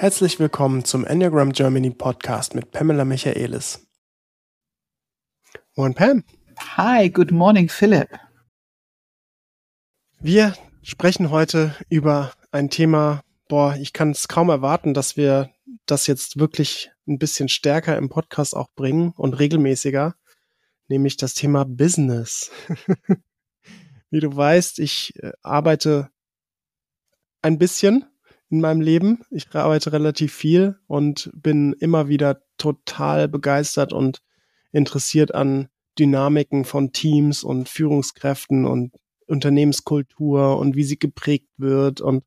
Herzlich willkommen zum Enneagram Germany Podcast mit Pamela Michaelis. Moin Pam. Hi, good morning Philipp. Wir sprechen heute über ein Thema, boah, ich kann es kaum erwarten, dass wir das jetzt wirklich ein bisschen stärker im Podcast auch bringen und regelmäßiger, nämlich das Thema Business. Wie du weißt, ich äh, arbeite ein bisschen in meinem Leben. Ich arbeite relativ viel und bin immer wieder total begeistert und interessiert an Dynamiken von Teams und Führungskräften und Unternehmenskultur und wie sie geprägt wird und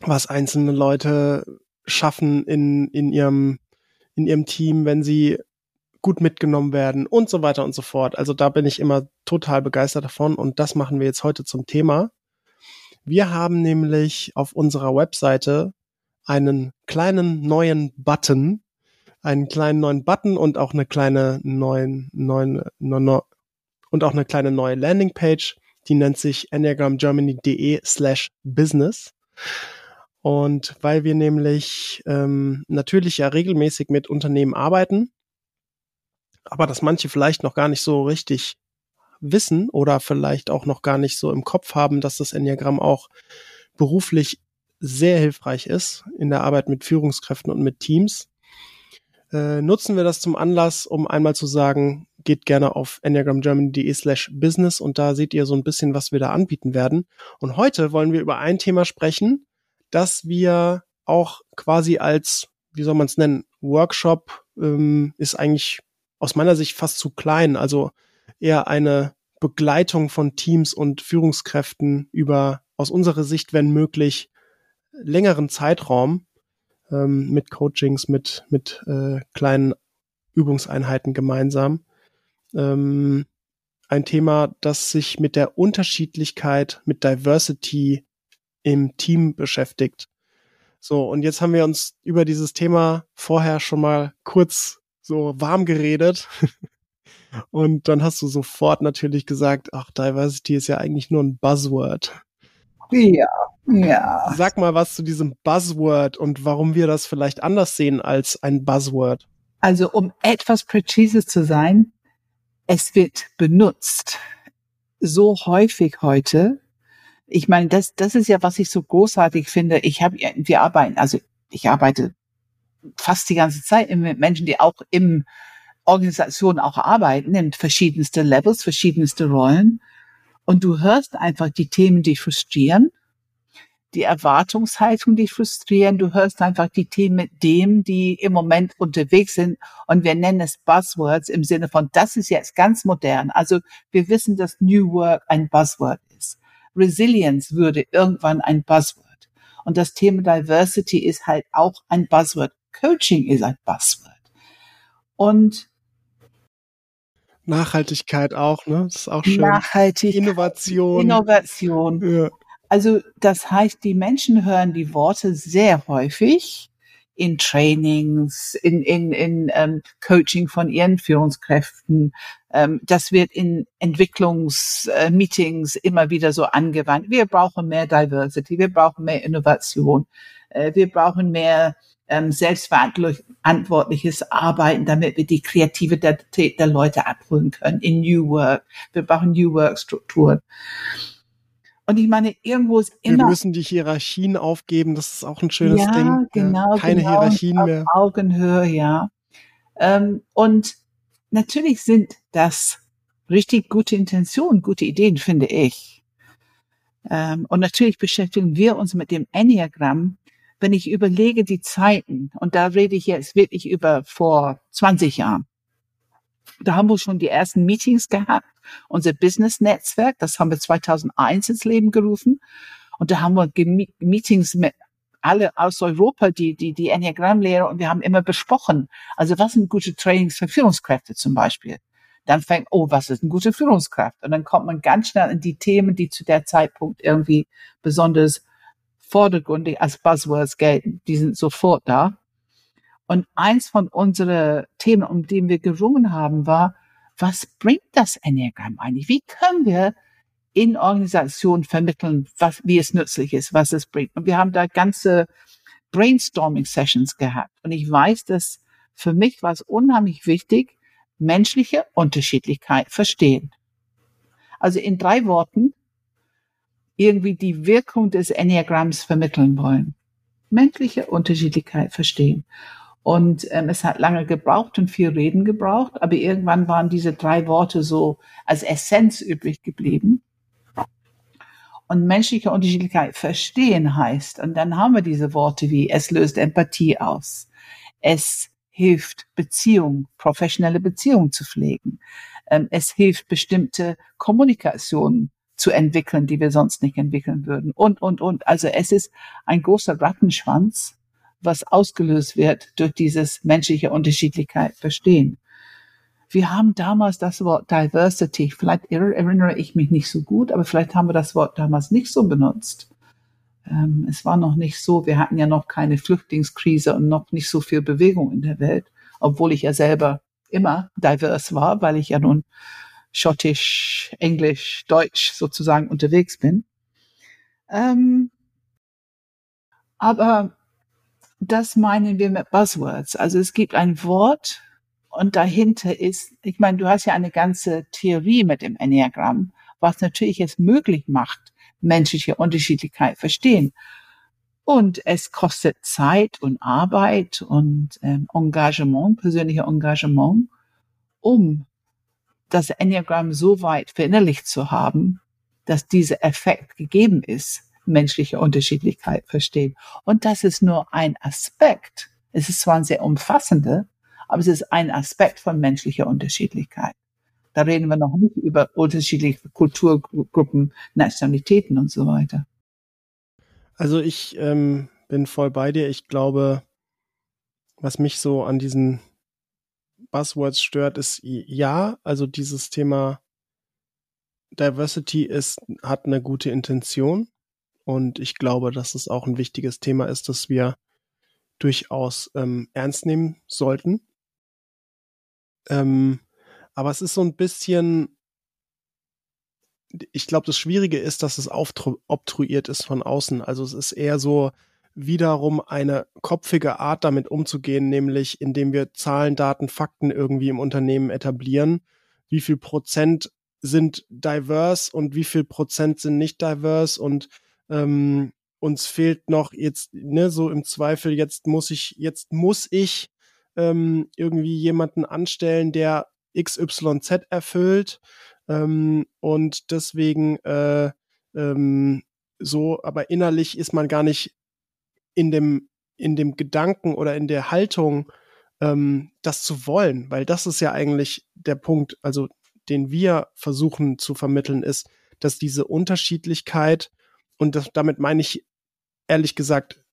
was einzelne Leute schaffen in, in ihrem, in ihrem Team, wenn sie gut mitgenommen werden und so weiter und so fort. Also da bin ich immer total begeistert davon und das machen wir jetzt heute zum Thema. Wir haben nämlich auf unserer Webseite einen kleinen neuen Button, einen kleinen neuen Button und auch eine kleine neuen, neuen, neuen und auch eine kleine neue Landingpage, die nennt sich enneagramgermany.de slash business. Und weil wir nämlich ähm, natürlich ja regelmäßig mit Unternehmen arbeiten, aber dass manche vielleicht noch gar nicht so richtig wissen oder vielleicht auch noch gar nicht so im Kopf haben, dass das Enneagramm auch beruflich sehr hilfreich ist in der Arbeit mit Führungskräften und mit Teams. Äh, nutzen wir das zum Anlass, um einmal zu sagen, geht gerne auf enneagramgermany.de slash business und da seht ihr so ein bisschen, was wir da anbieten werden. Und heute wollen wir über ein Thema sprechen, das wir auch quasi als, wie soll man es nennen, Workshop ähm, ist eigentlich aus meiner Sicht fast zu klein. Also eher eine Begleitung von Teams und Führungskräften über aus unserer Sicht, wenn möglich, längeren Zeitraum ähm, mit Coachings, mit, mit äh, kleinen Übungseinheiten gemeinsam. Ähm, ein Thema, das sich mit der Unterschiedlichkeit, mit Diversity im Team beschäftigt. So, und jetzt haben wir uns über dieses Thema vorher schon mal kurz so warm geredet. Und dann hast du sofort natürlich gesagt, ach, Diversity ist ja eigentlich nur ein Buzzword. Ja, ja. Sag mal was zu diesem Buzzword und warum wir das vielleicht anders sehen als ein Buzzword. Also um etwas präzise zu sein, es wird benutzt so häufig heute. Ich meine, das, das ist ja, was ich so großartig finde. Ich habe, wir arbeiten, also ich arbeite fast die ganze Zeit mit Menschen, die auch im Organisation auch arbeiten, in verschiedenste Levels, verschiedenste Rollen. Und du hörst einfach die Themen, die frustrieren, die Erwartungshaltung, die frustrieren. Du hörst einfach die Themen mit dem, die im Moment unterwegs sind. Und wir nennen es Buzzwords im Sinne von, das ist jetzt ganz modern. Also wir wissen, dass New Work ein Buzzword ist. Resilience würde irgendwann ein Buzzword. Und das Thema Diversity ist halt auch ein Buzzword. Coaching ist ein Buzzword. Und Nachhaltigkeit auch, ne? Das ist auch schön. Nachhaltigkeit. Innovation. Innovation. Ja. Also das heißt, die Menschen hören die Worte sehr häufig in Trainings, in, in, in ähm, Coaching von ihren Führungskräften. Ähm, das wird in Entwicklungsmeetings äh, immer wieder so angewandt. Wir brauchen mehr Diversity, wir brauchen mehr Innovation, äh, wir brauchen mehr ähm, selbstverantwortliches Arbeiten, damit wir die Kreativität der Leute abholen können in New Work. Wir brauchen New Work Strukturen. Und ich meine, irgendwo ist immer. Wir müssen die Hierarchien aufgeben, das ist auch ein schönes ja, Ding. Genau, Keine genau, Hierarchien auf mehr. Augenhöhe, ja. Ähm, und natürlich sind das richtig gute Intentionen, gute Ideen, finde ich. Ähm, und natürlich beschäftigen wir uns mit dem Enneagramm wenn ich überlege die Zeiten, und da rede ich jetzt wirklich über vor 20 Jahren, da haben wir schon die ersten Meetings gehabt, unser Business-Netzwerk, das haben wir 2001 ins Leben gerufen. Und da haben wir Meetings mit alle aus Europa, die, die, die Enneagramm-Lehrer, und wir haben immer besprochen, also was sind gute Trainings für Führungskräfte zum Beispiel. Dann fängt, oh, was ist eine gute Führungskraft? Und dann kommt man ganz schnell in die Themen, die zu der Zeitpunkt irgendwie besonders vordergründig als Buzzwords gelten. Die sind sofort da. Und eins von unseren Themen, um die wir gerungen haben, war, was bringt das Enneagramm eigentlich? Wie können wir in Organisationen vermitteln, was, wie es nützlich ist, was es bringt? Und wir haben da ganze Brainstorming-Sessions gehabt. Und ich weiß, dass für mich war es unheimlich wichtig, menschliche Unterschiedlichkeit verstehen. Also in drei Worten irgendwie die Wirkung des Enneagramms vermitteln wollen. Menschliche Unterschiedlichkeit verstehen. Und ähm, es hat lange gebraucht und viel Reden gebraucht, aber irgendwann waren diese drei Worte so als Essenz übrig geblieben. Und menschliche Unterschiedlichkeit verstehen heißt, und dann haben wir diese Worte wie es löst Empathie aus. Es hilft Beziehung, professionelle Beziehungen zu pflegen. Ähm, es hilft bestimmte Kommunikation zu entwickeln, die wir sonst nicht entwickeln würden. Und, und, und. Also es ist ein großer Rattenschwanz, was ausgelöst wird durch dieses menschliche Unterschiedlichkeit verstehen. Wir haben damals das Wort Diversity, vielleicht erinnere ich mich nicht so gut, aber vielleicht haben wir das Wort damals nicht so benutzt. Ähm, es war noch nicht so, wir hatten ja noch keine Flüchtlingskrise und noch nicht so viel Bewegung in der Welt, obwohl ich ja selber immer divers war, weil ich ja nun schottisch, englisch, deutsch sozusagen unterwegs bin. Ähm, aber das meinen wir mit Buzzwords. Also es gibt ein Wort und dahinter ist, ich meine, du hast ja eine ganze Theorie mit dem Enneagramm, was natürlich es möglich macht, menschliche Unterschiedlichkeit verstehen. Und es kostet Zeit und Arbeit und ähm, Engagement, persönliche Engagement, um das Enneagramm so weit verinnerlicht zu haben, dass dieser Effekt gegeben ist menschliche Unterschiedlichkeit verstehen. Und das ist nur ein Aspekt. Es ist zwar ein sehr umfassender, aber es ist ein Aspekt von menschlicher Unterschiedlichkeit. Da reden wir noch nicht über unterschiedliche Kulturgruppen, Nationalitäten und so weiter. Also ich ähm, bin voll bei dir. Ich glaube, was mich so an diesen Buzzwords stört, ist ja, also dieses Thema Diversity ist, hat eine gute Intention. Und ich glaube, dass es auch ein wichtiges Thema ist, das wir durchaus ähm, ernst nehmen sollten. Ähm, aber es ist so ein bisschen, ich glaube, das Schwierige ist, dass es obtruiert ist von außen. Also es ist eher so wiederum eine kopfige Art, damit umzugehen, nämlich indem wir Zahlen, Daten, Fakten irgendwie im Unternehmen etablieren. Wie viel Prozent sind diverse und wie viel Prozent sind nicht diverse und ähm, uns fehlt noch jetzt, ne, so im Zweifel, jetzt muss ich, jetzt muss ich ähm, irgendwie jemanden anstellen, der XYZ erfüllt. Ähm, und deswegen äh, ähm, so, aber innerlich ist man gar nicht in dem, in dem Gedanken oder in der Haltung, ähm, das zu wollen, weil das ist ja eigentlich der Punkt, also den wir versuchen zu vermitteln, ist, dass diese Unterschiedlichkeit und das, damit meine ich ehrlich gesagt,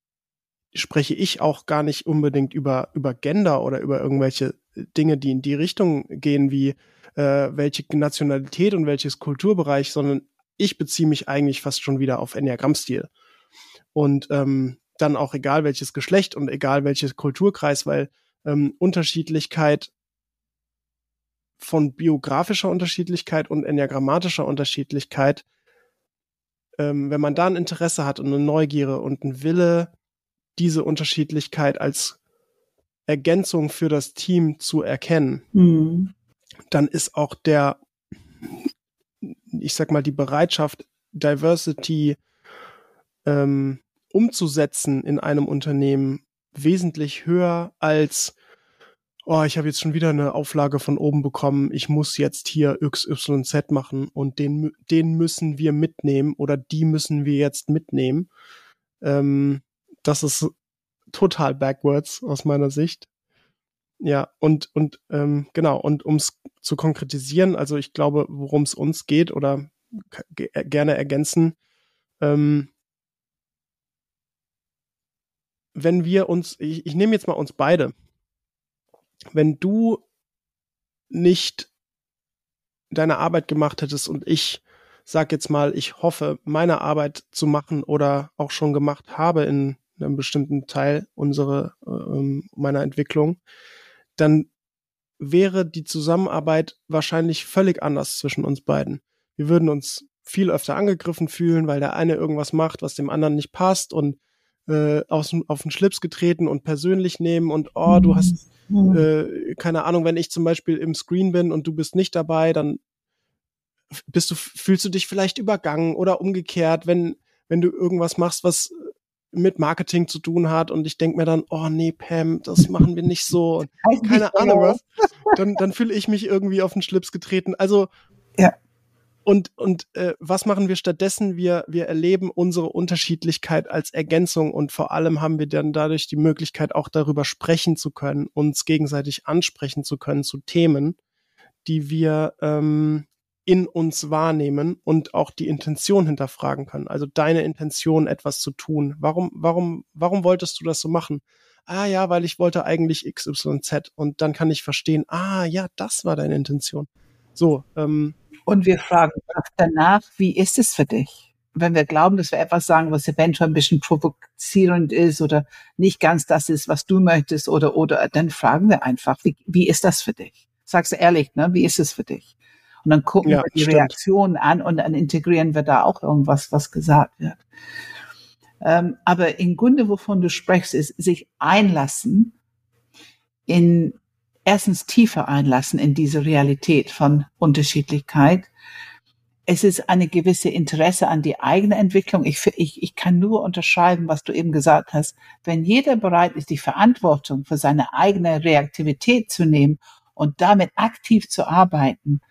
spreche ich auch gar nicht unbedingt über, über Gender oder über irgendwelche Dinge, die in die Richtung gehen, wie äh, welche Nationalität und welches Kulturbereich, sondern ich beziehe mich eigentlich fast schon wieder auf Enneagrammstil. Und ähm, dann auch egal welches Geschlecht und egal welches Kulturkreis, weil ähm, Unterschiedlichkeit von biografischer Unterschiedlichkeit und enneagrammatischer Unterschiedlichkeit ähm, wenn man da ein Interesse hat und eine Neugierde und ein Wille, diese Unterschiedlichkeit als Ergänzung für das Team zu erkennen, mhm. dann ist auch der, ich sag mal, die Bereitschaft, Diversity ähm, umzusetzen in einem Unternehmen wesentlich höher als oh, ich habe jetzt schon wieder eine Auflage von oben bekommen, ich muss jetzt hier XYZ machen und den, den müssen wir mitnehmen oder die müssen wir jetzt mitnehmen. Ähm, das ist total backwards aus meiner Sicht. Ja, und, und ähm, genau, und um es zu konkretisieren, also ich glaube, worum es uns geht oder gerne ergänzen, ähm, wenn wir uns, ich, ich nehme jetzt mal uns beide, wenn du nicht deine Arbeit gemacht hättest und ich sag jetzt mal, ich hoffe, meine Arbeit zu machen oder auch schon gemacht habe in einem bestimmten Teil unserer äh, meiner Entwicklung, dann wäre die Zusammenarbeit wahrscheinlich völlig anders zwischen uns beiden. Wir würden uns viel öfter angegriffen fühlen, weil der eine irgendwas macht, was dem anderen nicht passt und äh, aus, auf den Schlips getreten und persönlich nehmen und oh, du hast mhm. äh, keine Ahnung, wenn ich zum Beispiel im Screen bin und du bist nicht dabei, dann bist du, fühlst du dich vielleicht übergangen oder umgekehrt, wenn, wenn du irgendwas machst, was mit Marketing zu tun hat und ich denke mir dann, oh nee, Pam, das machen wir nicht so und keine Ahnung was, dann, dann fühle ich mich irgendwie auf den Schlips getreten. Also ja. Und, und äh, was machen wir stattdessen? Wir, wir erleben unsere Unterschiedlichkeit als Ergänzung und vor allem haben wir dann dadurch die Möglichkeit, auch darüber sprechen zu können, uns gegenseitig ansprechen zu können zu Themen, die wir ähm, in uns wahrnehmen und auch die Intention hinterfragen können. Also deine Intention, etwas zu tun. Warum, warum, warum wolltest du das so machen? Ah ja, weil ich wollte eigentlich XYZ und dann kann ich verstehen, ah ja, das war deine Intention. So, ähm, und wir fragen danach, wie ist es für dich? Wenn wir glauben, dass wir etwas sagen, was eventuell ein bisschen provozierend ist oder nicht ganz das ist, was du möchtest oder, oder, dann fragen wir einfach, wie, wie ist das für dich? Sagst du ehrlich, ne? Wie ist es für dich? Und dann gucken ja, wir die stimmt. Reaktion an und dann integrieren wir da auch irgendwas, was gesagt wird. Ähm, aber im Grunde, wovon du sprichst, ist sich einlassen in erstens tiefer einlassen in diese Realität von Unterschiedlichkeit. Es ist eine gewisse Interesse an die eigene Entwicklung. Ich, ich, ich kann nur unterschreiben, was du eben gesagt hast. Wenn jeder bereit ist, die Verantwortung für seine eigene Reaktivität zu nehmen und damit aktiv zu arbeiten,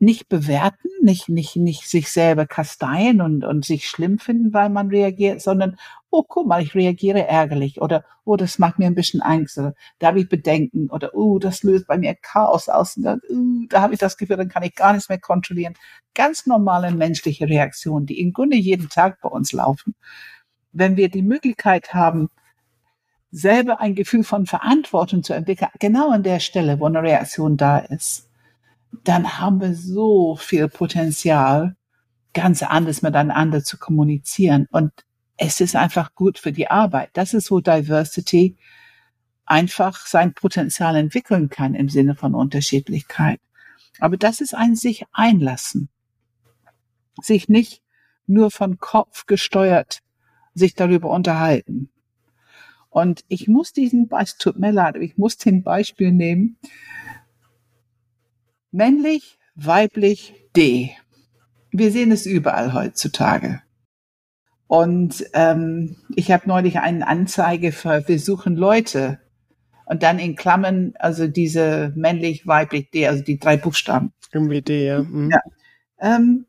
nicht bewerten, nicht, nicht, nicht sich selber kasteien und, und sich schlimm finden, weil man reagiert, sondern, oh, guck mal, ich reagiere ärgerlich oder, oh, das macht mir ein bisschen Angst oder da habe ich Bedenken oder, oh, das löst bei mir Chaos aus und dann, uh, da habe ich das Gefühl, dann kann ich gar nichts mehr kontrollieren. Ganz normale menschliche Reaktionen, die im Grunde jeden Tag bei uns laufen. Wenn wir die Möglichkeit haben, selber ein Gefühl von Verantwortung zu entwickeln, genau an der Stelle, wo eine Reaktion da ist, dann haben wir so viel Potenzial, ganz anders miteinander zu kommunizieren. Und es ist einfach gut für die Arbeit. Das ist, wo Diversity einfach sein Potenzial entwickeln kann im Sinne von Unterschiedlichkeit. Aber das ist ein sich einlassen. Sich nicht nur von Kopf gesteuert, sich darüber unterhalten. Und ich muss diesen Beispiel, tut mir leid, ich muss den Beispiel nehmen Männlich, weiblich, D. Wir sehen es überall heutzutage. Und ähm, ich habe neulich eine Anzeige für wir suchen Leute und dann in Klammern also diese männlich, weiblich, D, also die drei Buchstaben. Irgendwie D, ja. Mhm. ja. Ähm,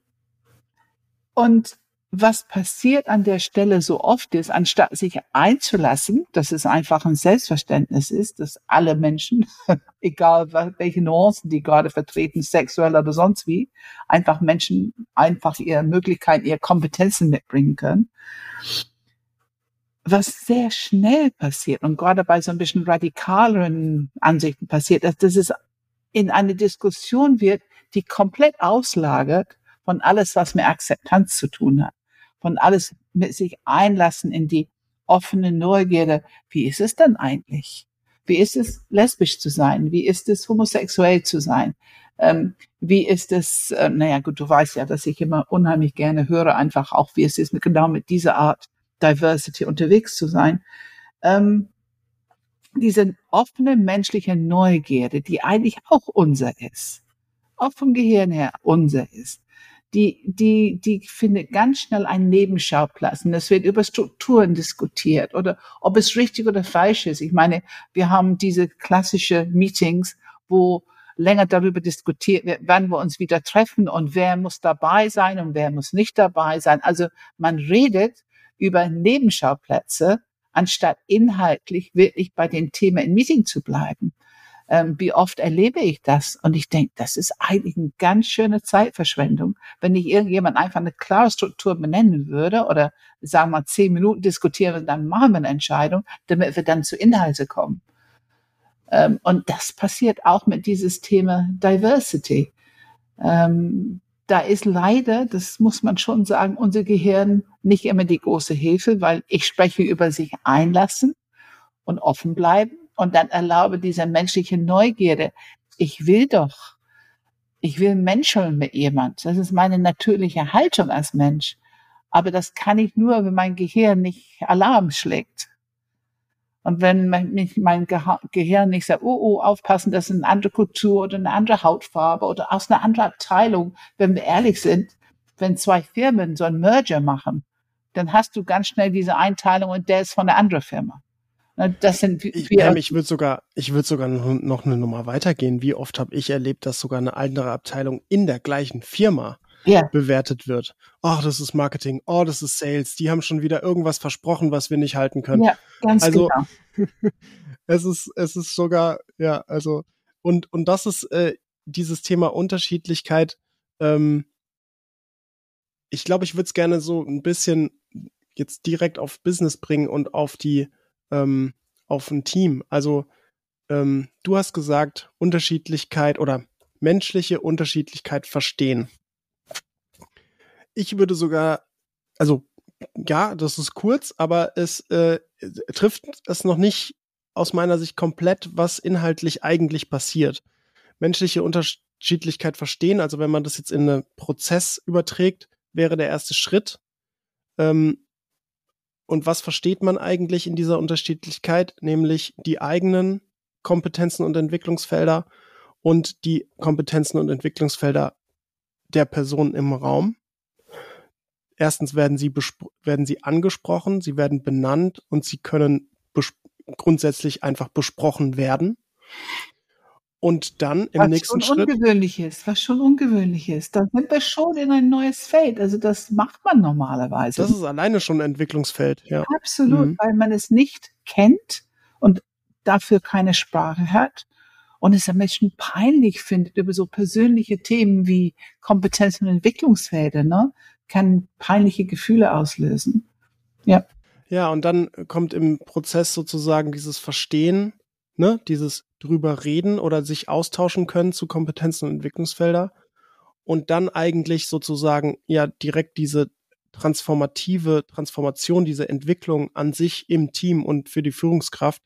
und was passiert an der Stelle so oft ist, anstatt sich einzulassen, dass es einfach ein Selbstverständnis ist, dass alle Menschen, egal welche Nuancen die gerade vertreten, sexuell oder sonst wie, einfach Menschen einfach ihre Möglichkeiten, ihre Kompetenzen mitbringen können. Was sehr schnell passiert und gerade bei so ein bisschen radikaleren Ansichten passiert, dass, es in eine Diskussion wird, die komplett auslagert von alles, was mit Akzeptanz zu tun hat von alles mit sich einlassen in die offene Neugierde. Wie ist es denn eigentlich? Wie ist es, lesbisch zu sein? Wie ist es, homosexuell zu sein? Ähm, wie ist es, äh, naja, gut, du weißt ja, dass ich immer unheimlich gerne höre, einfach auch, wie es ist, mit, genau mit dieser Art Diversity unterwegs zu sein. Ähm, diese offene menschliche Neugierde, die eigentlich auch unser ist, auch vom Gehirn her unser ist, die, die, die findet ganz schnell einen Nebenschauplatz. Und es wird über Strukturen diskutiert oder ob es richtig oder falsch ist. Ich meine, wir haben diese klassische Meetings, wo länger darüber diskutiert wird, wann wir uns wieder treffen und wer muss dabei sein und wer muss nicht dabei sein. Also man redet über Nebenschauplätze, anstatt inhaltlich wirklich bei den Themen im Meeting zu bleiben ähm, wie oft erlebe ich das? Und ich denke, das ist eigentlich eine ganz schöne Zeitverschwendung, wenn ich irgendjemand einfach eine klare Struktur benennen würde oder sagen wir zehn Minuten diskutieren, dann machen wir eine Entscheidung, damit wir dann zu Inhalte kommen. Ähm, und das passiert auch mit dieses Thema Diversity. Ähm, da ist leider, das muss man schon sagen, unser Gehirn nicht immer die große Hilfe, weil ich spreche über sich einlassen und offen bleiben und dann erlaube diese menschliche Neugierde. Ich will doch. Ich will menscheln mit jemand. Das ist meine natürliche Haltung als Mensch. Aber das kann ich nur, wenn mein Gehirn nicht Alarm schlägt. Und wenn mein, mein Gehirn nicht sagt, oh, oh, aufpassen, das ist eine andere Kultur oder eine andere Hautfarbe oder aus einer anderen Abteilung, wenn wir ehrlich sind, wenn zwei Firmen so ein Merger machen, dann hast du ganz schnell diese Einteilung und der ist von der anderen Firma. Das sind wir. Ich, ich würde sogar, ich würde sogar noch eine Nummer weitergehen. Wie oft habe ich erlebt, dass sogar eine andere Abteilung in der gleichen Firma ja. bewertet wird. Oh, das ist Marketing. Oh, das ist Sales. Die haben schon wieder irgendwas versprochen, was wir nicht halten können. Ja, ganz also, genau. es ist, es ist sogar, ja, also, und, und das ist äh, dieses Thema Unterschiedlichkeit. Ähm, ich glaube, ich würde es gerne so ein bisschen jetzt direkt auf Business bringen und auf die, ähm, auf ein Team. Also, ähm, du hast gesagt, Unterschiedlichkeit oder menschliche Unterschiedlichkeit verstehen. Ich würde sogar, also ja, das ist kurz, aber es äh, trifft es noch nicht aus meiner Sicht komplett, was inhaltlich eigentlich passiert. Menschliche Unterschiedlichkeit verstehen, also wenn man das jetzt in einen Prozess überträgt, wäre der erste Schritt. Ähm, und was versteht man eigentlich in dieser Unterschiedlichkeit? Nämlich die eigenen Kompetenzen und Entwicklungsfelder und die Kompetenzen und Entwicklungsfelder der Person im Raum erstens werden sie, werden sie angesprochen, sie werden benannt und sie können grundsätzlich einfach besprochen werden. Und dann im was nächsten schon Schritt. Ungewöhnlich ist, was schon ungewöhnlich ist. Da sind wir schon in ein neues Feld. Also das macht man normalerweise. Das ist alleine schon ein Entwicklungsfeld, ja. Absolut, mhm. weil man es nicht kennt und dafür keine Sprache hat und es am Menschen peinlich findet über so persönliche Themen wie Kompetenzen und Entwicklungsfelder, ne? kann peinliche Gefühle auslösen. Ja. Ja, und dann kommt im Prozess sozusagen dieses Verstehen, ne, dieses drüber reden oder sich austauschen können zu Kompetenzen und Entwicklungsfelder und dann eigentlich sozusagen ja direkt diese transformative Transformation, diese Entwicklung an sich im Team und für die Führungskraft,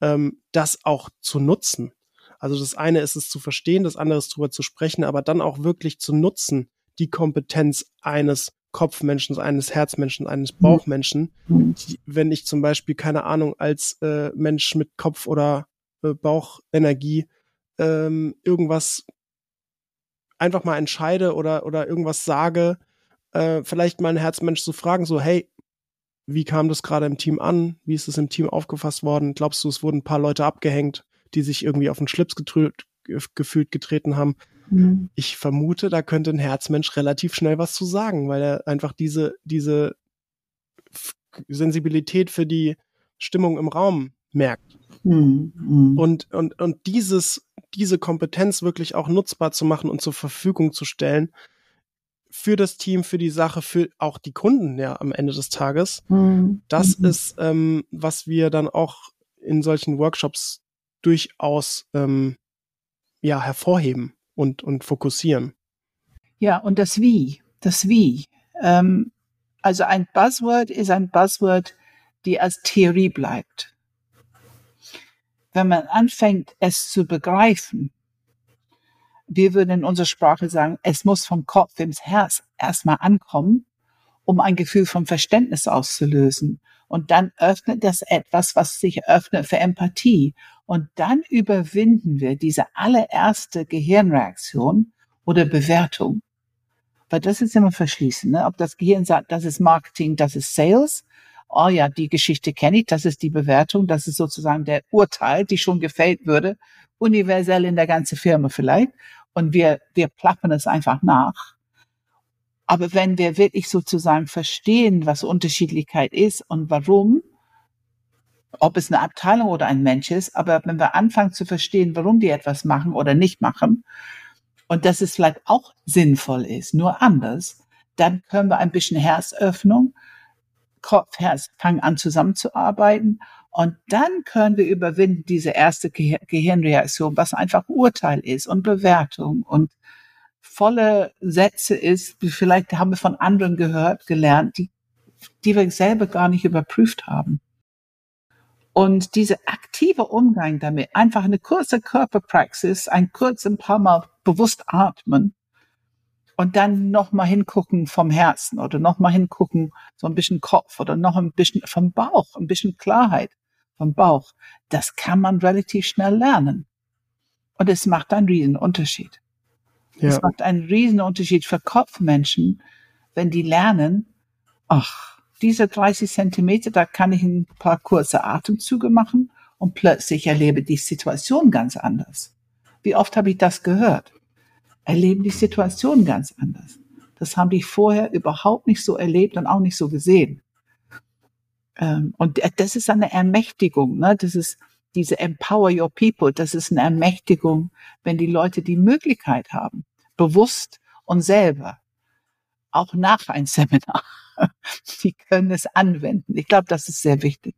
ähm, das auch zu nutzen. Also das eine ist es zu verstehen, das andere ist drüber zu sprechen, aber dann auch wirklich zu nutzen, die Kompetenz eines Kopfmenschen, eines Herzmenschen, eines. Bauchmenschen. Mhm. Wenn ich zum Beispiel, keine Ahnung, als äh, Mensch mit Kopf- oder äh, Bauchenergie ähm, irgendwas einfach mal entscheide oder, oder irgendwas sage, äh, vielleicht mal ein Herzmensch zu fragen, so, hey, wie kam das gerade im Team an? Wie ist es im Team aufgefasst worden? Glaubst du, es wurden ein paar Leute abgehängt, die sich irgendwie auf den Schlips gefühlt getreten haben? Mhm. Ich vermute, da könnte ein Herzmensch relativ schnell was zu sagen, weil er einfach diese, diese Sensibilität für die Stimmung im Raum merkt. Mhm. mhm. Und, und, und dieses, diese Kompetenz wirklich auch nutzbar zu machen und zur Verfügung zu stellen für das Team, für die Sache, für auch die Kunden ja am Ende des Tages. Mhm. Das mhm. ist, ähm, was wir dann auch in solchen Workshops durchaus ähm, ja hervorheben und, und fokussieren. Ja, und das Wie, das Wie. Ähm, also ein Buzzword ist ein Buzzword, die als Theorie bleibt. Wenn man anfängt, es zu begreifen, wir würden in unserer Sprache sagen, es muss vom Kopf ins Herz erstmal ankommen, um ein Gefühl von Verständnis auszulösen. Und dann öffnet das etwas, was sich öffnet für Empathie. Und dann überwinden wir diese allererste Gehirnreaktion oder Bewertung. Weil das ist immer verschließen. Ne? Ob das Gehirn sagt, das ist Marketing, das ist Sales. Oh ja, die Geschichte kenne ich, das ist die Bewertung, das ist sozusagen der Urteil, die schon gefällt würde, universell in der ganzen Firma vielleicht. Und wir, wir plappern es einfach nach. Aber wenn wir wirklich sozusagen verstehen, was Unterschiedlichkeit ist und warum, ob es eine Abteilung oder ein Mensch ist, aber wenn wir anfangen zu verstehen, warum die etwas machen oder nicht machen und dass es vielleicht auch sinnvoll ist, nur anders, dann können wir ein bisschen Herzöffnung, Kopf, Herz fangen an zusammenzuarbeiten und dann können wir überwinden diese erste Gehirnreaktion, was einfach Urteil ist und Bewertung und volle Sätze ist, vielleicht haben wir von anderen gehört, gelernt, die, die wir selber gar nicht überprüft haben. Und diese aktive Umgang damit, einfach eine kurze Körperpraxis, ein kurz ein paar Mal bewusst atmen und dann nochmal hingucken vom Herzen oder nochmal hingucken, so ein bisschen Kopf oder noch ein bisschen vom Bauch, ein bisschen Klarheit vom Bauch. Das kann man relativ schnell lernen. Und es macht einen riesen Unterschied. Ja. Es macht einen riesen Unterschied für Kopfmenschen, wenn die lernen, ach, diese 30 Zentimeter, da kann ich ein paar kurze Atemzüge machen und plötzlich erlebe die Situation ganz anders. Wie oft habe ich das gehört? Erleben die Situation ganz anders. Das haben die vorher überhaupt nicht so erlebt und auch nicht so gesehen. Ähm, und das ist eine Ermächtigung. Ne? Das ist diese Empower Your People. Das ist eine Ermächtigung, wenn die Leute die Möglichkeit haben, bewusst und selber, auch nach einem Seminar, die können es anwenden. Ich glaube, das ist sehr wichtig.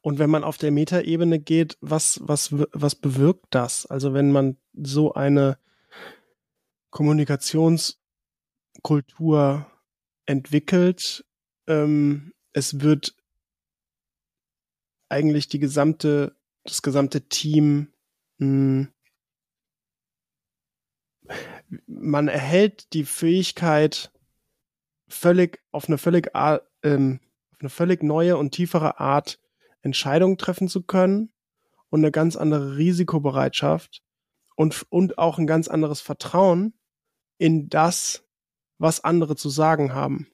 Und wenn man auf der Metaebene geht, was, was, was bewirkt das? Also wenn man so eine Kommunikationskultur entwickelt, ähm, es wird eigentlich die gesamte, das gesamte Team mh, hm, man erhält die Fähigkeit, völlig auf eine völlig ähm, auf eine völlig neue und tiefere Art Entscheidungen treffen zu können und eine ganz andere Risikobereitschaft und, und auch ein ganz anderes Vertrauen in das, was andere zu sagen haben.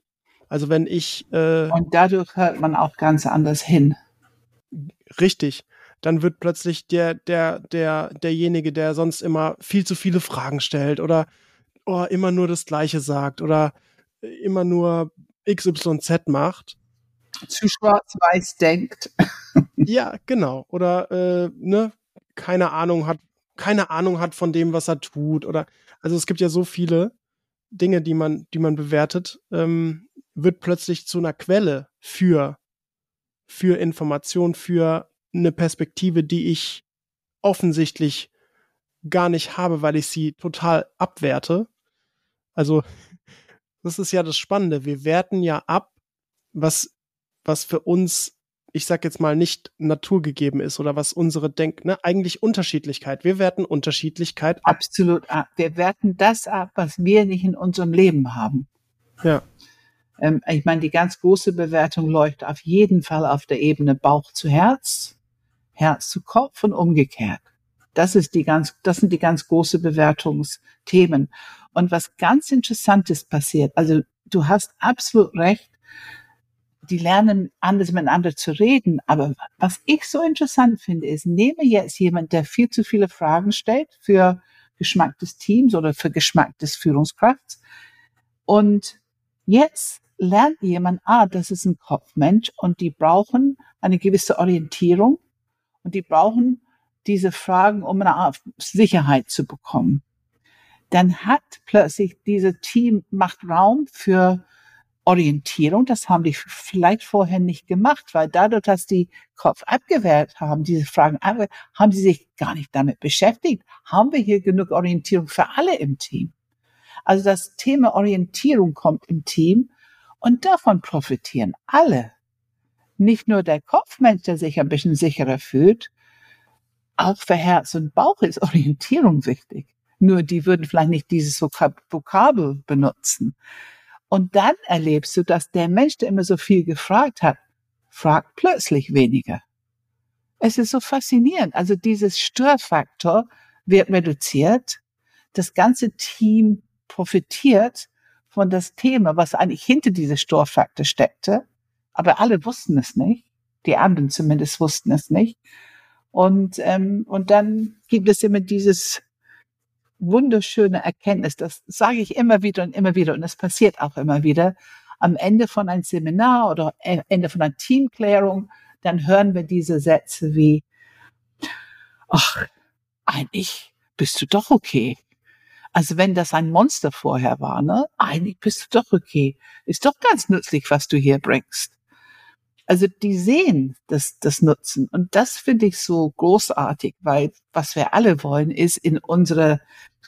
Also wenn ich äh, und dadurch hört man auch ganz anders hin. Richtig. Dann wird plötzlich der der der derjenige, der sonst immer viel zu viele Fragen stellt oder oh, immer nur das Gleiche sagt oder immer nur XYZ macht, zu schwarz-weiß denkt. ja, genau. Oder äh, ne, keine Ahnung hat, keine Ahnung hat von dem, was er tut. Oder also es gibt ja so viele Dinge, die man, die man bewertet. Ähm, wird plötzlich zu einer Quelle für, für Information, für eine Perspektive, die ich offensichtlich gar nicht habe, weil ich sie total abwerte. Also, das ist ja das Spannende. Wir werten ja ab, was, was für uns, ich sag jetzt mal, nicht naturgegeben ist oder was unsere Denk, ne, eigentlich Unterschiedlichkeit. Wir werten Unterschiedlichkeit ab. Absolut ab. Wir werten das ab, was wir nicht in unserem Leben haben. Ja. Ähm, ich meine, die ganz große Bewertung läuft auf jeden Fall auf der Ebene Bauch zu Herz, Herz zu Kopf und umgekehrt. Das ist die ganz, das sind die ganz große Bewertungsthemen. Und was ganz Interessantes passiert, also du hast absolut recht, die lernen anders miteinander zu reden. Aber was ich so interessant finde, ist, nehme jetzt jemand, der viel zu viele Fragen stellt für Geschmack des Teams oder für Geschmack des Führungskrafts und jetzt lernt jemand, ah, das ist ein Kopfmensch und die brauchen eine gewisse Orientierung und die brauchen diese Fragen, um eine Art Sicherheit zu bekommen. Dann hat plötzlich dieses Team macht Raum für Orientierung. Das haben die vielleicht vorher nicht gemacht, weil dadurch, dass die Kopf abgewehrt haben, diese Fragen, haben sie sich gar nicht damit beschäftigt. Haben wir hier genug Orientierung für alle im Team? Also das Thema Orientierung kommt im Team und davon profitieren alle. Nicht nur der Kopfmensch, der sich ein bisschen sicherer fühlt, auch für Herz und Bauch ist Orientierung wichtig. Nur die würden vielleicht nicht dieses Vokabel benutzen. Und dann erlebst du, dass der Mensch, der immer so viel gefragt hat, fragt plötzlich weniger. Es ist so faszinierend. Also dieses Störfaktor wird reduziert. Das ganze Team profitiert von das Thema, was eigentlich hinter diese Störfaktor steckte. Aber alle wussten es nicht. Die anderen zumindest wussten es nicht. Und, ähm, und dann gibt es immer dieses wunderschöne Erkenntnis. Das sage ich immer wieder und immer wieder. Und es passiert auch immer wieder. Am Ende von einem Seminar oder Ende von einer Teamklärung, dann hören wir diese Sätze wie, ach, eigentlich bist du doch okay. Also wenn das ein Monster vorher war, ne? Eigentlich bist du doch okay. Ist doch ganz nützlich, was du hier bringst. Also die sehen das, das Nutzen. Und das finde ich so großartig, weil was wir alle wollen, ist in unserer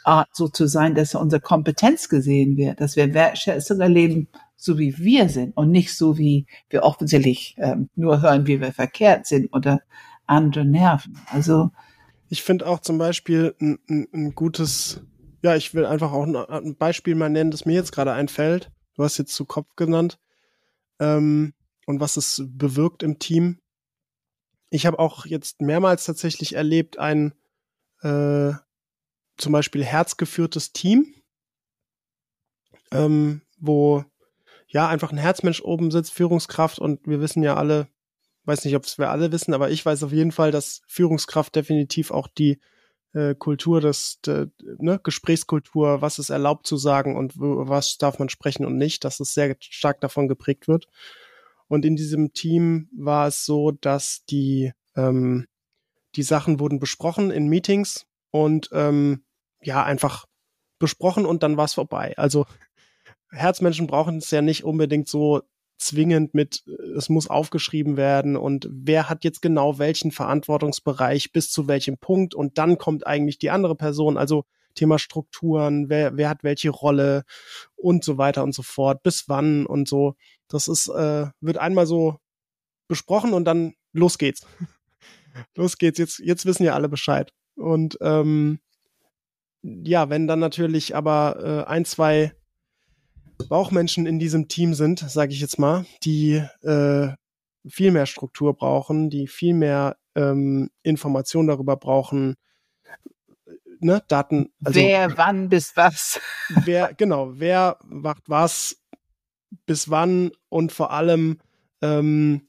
Art so zu sein, dass unsere Kompetenz gesehen wird, dass wir Wertschätzung erleben, so wie wir sind und nicht so wie wir offensichtlich ähm, nur hören, wie wir verkehrt sind oder andere nerven. Also ich finde auch zum Beispiel ein, ein, ein gutes ja, ich will einfach auch ein Beispiel mal nennen, das mir jetzt gerade einfällt. Du hast jetzt zu Kopf genannt. Ähm, und was es bewirkt im Team. Ich habe auch jetzt mehrmals tatsächlich erlebt, ein äh, zum Beispiel herzgeführtes Team, ähm, wo ja einfach ein Herzmensch oben sitzt, Führungskraft und wir wissen ja alle, weiß nicht, ob es wir alle wissen, aber ich weiß auf jeden Fall, dass Führungskraft definitiv auch die äh, Kultur des, de, ne, Gesprächskultur, was ist erlaubt zu sagen und was darf man sprechen und nicht, dass es sehr stark davon geprägt wird. Und in diesem Team war es so, dass die, ähm, die Sachen wurden besprochen in Meetings und ähm, ja, einfach besprochen und dann war es vorbei. Also Herzmenschen brauchen es ja nicht unbedingt so zwingend mit, es muss aufgeschrieben werden und wer hat jetzt genau welchen Verantwortungsbereich bis zu welchem Punkt und dann kommt eigentlich die andere Person, also Thema Strukturen, wer, wer hat welche Rolle und so weiter und so fort, bis wann und so. Das ist, äh, wird einmal so besprochen und dann los geht's. los geht's, jetzt, jetzt wissen ja alle Bescheid. Und ähm, ja, wenn dann natürlich aber äh, ein, zwei Bauchmenschen in diesem Team sind, sage ich jetzt mal, die äh, viel mehr Struktur brauchen, die viel mehr ähm, Informationen darüber brauchen, ne, Daten. Also, wer, wann, bis was. Wer, genau, wer macht was, bis wann und vor allem, ähm,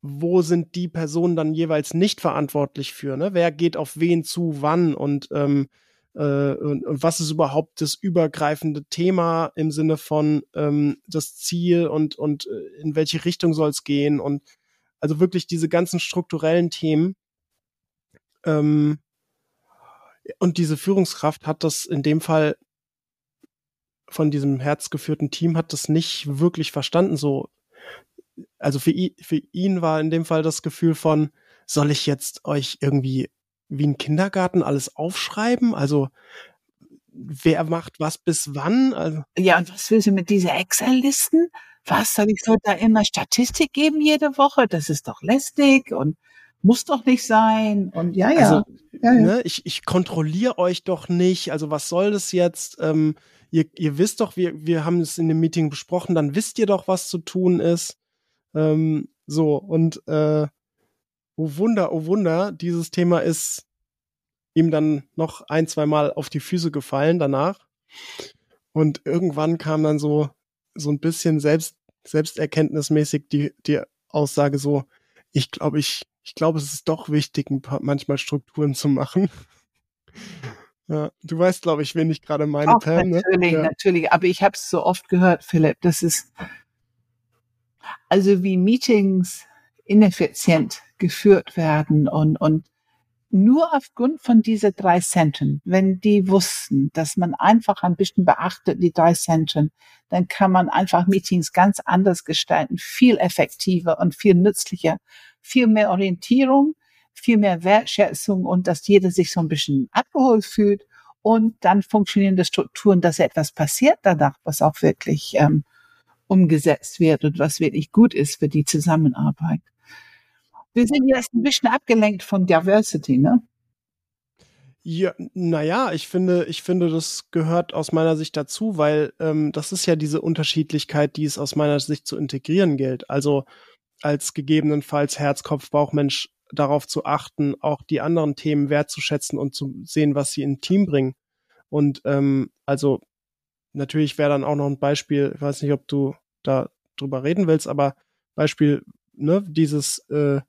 wo sind die Personen dann jeweils nicht verantwortlich für, ne? Wer geht auf wen zu, wann und ähm, äh, und, und was ist überhaupt das übergreifende Thema im Sinne von ähm, das Ziel und, und äh, in welche Richtung soll es gehen und also wirklich diese ganzen strukturellen Themen. Ähm, und diese Führungskraft hat das in dem Fall von diesem herzgeführten Team hat das nicht wirklich verstanden. So, also für, ihn, für ihn war in dem Fall das Gefühl von, soll ich jetzt euch irgendwie wie ein Kindergarten alles aufschreiben? Also wer macht was bis wann? Also ja, und was willst du mit dieser Excel-Listen? Was soll ich so da immer Statistik geben jede Woche? Das ist doch lästig und muss doch nicht sein. Und ja, ja. Also, ja, ja. Ne, ich, ich kontrolliere euch doch nicht. Also was soll das jetzt? Ähm, ihr, ihr wisst doch, wir, wir haben es in dem Meeting besprochen, dann wisst ihr doch, was zu tun ist. Ähm, so, und äh, oh Wunder, oh Wunder, dieses Thema ist ihm dann noch ein, zwei Mal auf die Füße gefallen danach. Und irgendwann kam dann so, so ein bisschen selbst, selbsterkenntnismäßig die, die Aussage so, ich glaube, ich, ich glaube, es ist doch wichtig, ein paar, manchmal Strukturen zu machen. ja, du weißt, glaube ich, wen ich gerade meine, Auch Pam. Ne? Natürlich, ja. natürlich. Aber ich habe es so oft gehört, Philipp, das ist also wie Meetings ineffizient geführt werden und, und nur aufgrund von diese drei Centen, wenn die wussten, dass man einfach ein bisschen beachtet, die drei Centen, dann kann man einfach Meetings ganz anders gestalten, viel effektiver und viel nützlicher, viel mehr Orientierung, viel mehr Wertschätzung und dass jeder sich so ein bisschen abgeholt fühlt und dann funktionierende Strukturen, dass etwas passiert danach, was auch wirklich ähm, umgesetzt wird und was wirklich gut ist für die Zusammenarbeit. Wir sind jetzt ein bisschen abgelenkt von Diversity, ne? Ja, naja, ich finde, ich finde, das gehört aus meiner Sicht dazu, weil ähm, das ist ja diese Unterschiedlichkeit, die es aus meiner Sicht zu integrieren gilt. Also als gegebenenfalls Herz, Kopf, Bauchmensch darauf zu achten, auch die anderen Themen wertzuschätzen und zu sehen, was sie in Team bringen. Und ähm, also natürlich wäre dann auch noch ein Beispiel, ich weiß nicht, ob du da drüber reden willst, aber Beispiel, ne, dieses äh,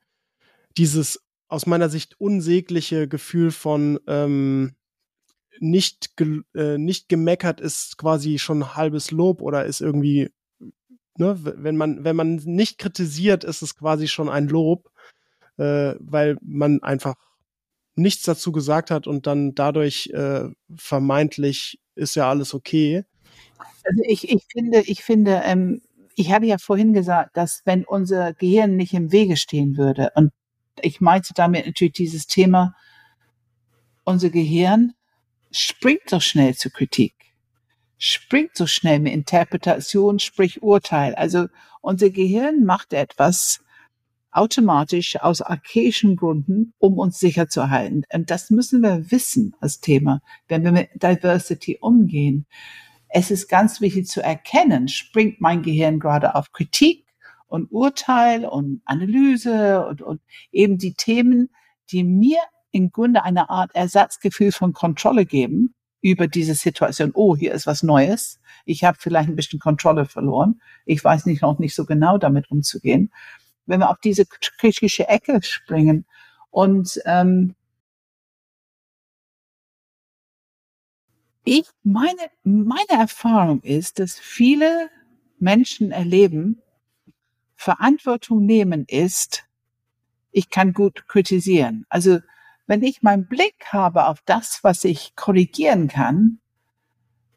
dieses aus meiner Sicht unsägliche Gefühl von ähm, nicht, ge äh, nicht gemeckert ist quasi schon halbes Lob oder ist irgendwie, ne, wenn man, wenn man nicht kritisiert, ist es quasi schon ein Lob, äh, weil man einfach nichts dazu gesagt hat und dann dadurch äh, vermeintlich ist ja alles okay. Also ich, ich finde, ich finde, ähm, ich hatte ja vorhin gesagt, dass wenn unser Gehirn nicht im Wege stehen würde und ich meinte damit natürlich dieses Thema, unser Gehirn springt so schnell zur Kritik, springt so schnell mit Interpretation, sprich Urteil. Also unser Gehirn macht etwas automatisch aus archaischen Gründen, um uns sicher zu halten. Und das müssen wir wissen als Thema, wenn wir mit Diversity umgehen. Es ist ganz wichtig zu erkennen, springt mein Gehirn gerade auf Kritik und Urteil und Analyse und, und eben die Themen, die mir im Grunde eine Art Ersatzgefühl von Kontrolle geben über diese Situation. Oh, hier ist was Neues. Ich habe vielleicht ein bisschen Kontrolle verloren. Ich weiß nicht noch nicht so genau damit umzugehen wenn wir auf diese kritische Ecke springen. Und ähm, ich meine, meine Erfahrung ist, dass viele Menschen erleben, Verantwortung nehmen ist, ich kann gut kritisieren. Also wenn ich meinen Blick habe auf das, was ich korrigieren kann,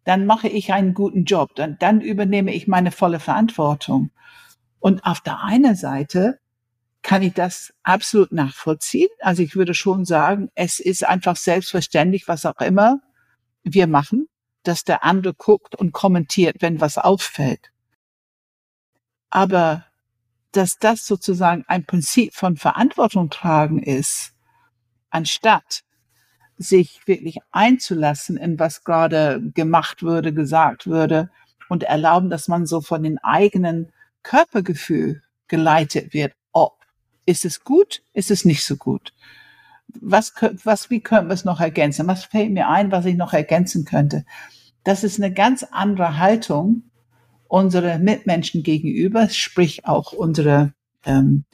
dann mache ich einen guten Job. Dann, dann übernehme ich meine volle Verantwortung. Und auf der einen Seite kann ich das absolut nachvollziehen. Also ich würde schon sagen, es ist einfach selbstverständlich, was auch immer wir machen, dass der andere guckt und kommentiert, wenn was auffällt. Aber dass das sozusagen ein Prinzip von Verantwortung tragen ist, anstatt sich wirklich einzulassen in was gerade gemacht würde, gesagt würde und erlauben, dass man so von den eigenen Körpergefühl geleitet wird. Ob ist es gut, ist es nicht so gut? Was, was, wie können wir es noch ergänzen? Was fällt mir ein, was ich noch ergänzen könnte? Das ist eine ganz andere Haltung unsere Mitmenschen gegenüber, sprich auch unsere ähm,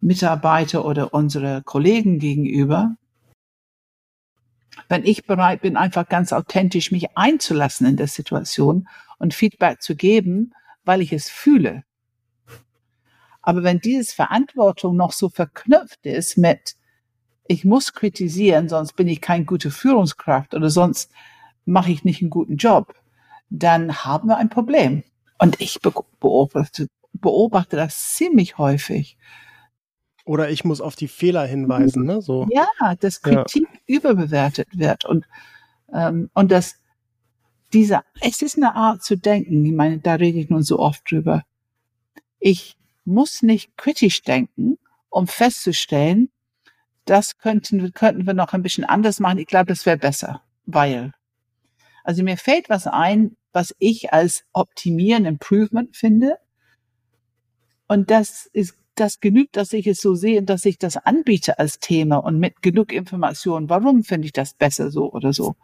Mitarbeiter oder unsere Kollegen gegenüber. Wenn ich bereit bin, einfach ganz authentisch mich einzulassen in der Situation und Feedback zu geben, weil ich es fühle, aber wenn dieses Verantwortung noch so verknüpft ist mit, ich muss kritisieren, sonst bin ich keine gute Führungskraft oder sonst mache ich nicht einen guten Job, dann haben wir ein Problem. Und ich beobachte, beobachte das ziemlich häufig. Oder ich muss auf die Fehler hinweisen, ne? So. Ja, dass Kritik ja. überbewertet wird und ähm, und das diese es ist eine Art zu denken. Ich meine, da rede ich nun so oft drüber. Ich muss nicht kritisch denken, um festzustellen, das könnten, könnten wir noch ein bisschen anders machen. Ich glaube, das wäre besser, weil. Also mir fällt was ein, was ich als optimieren, Improvement finde. Und das ist, das genügt, dass ich es so sehe, dass ich das anbiete als Thema und mit genug Informationen. Warum finde ich das besser so oder so?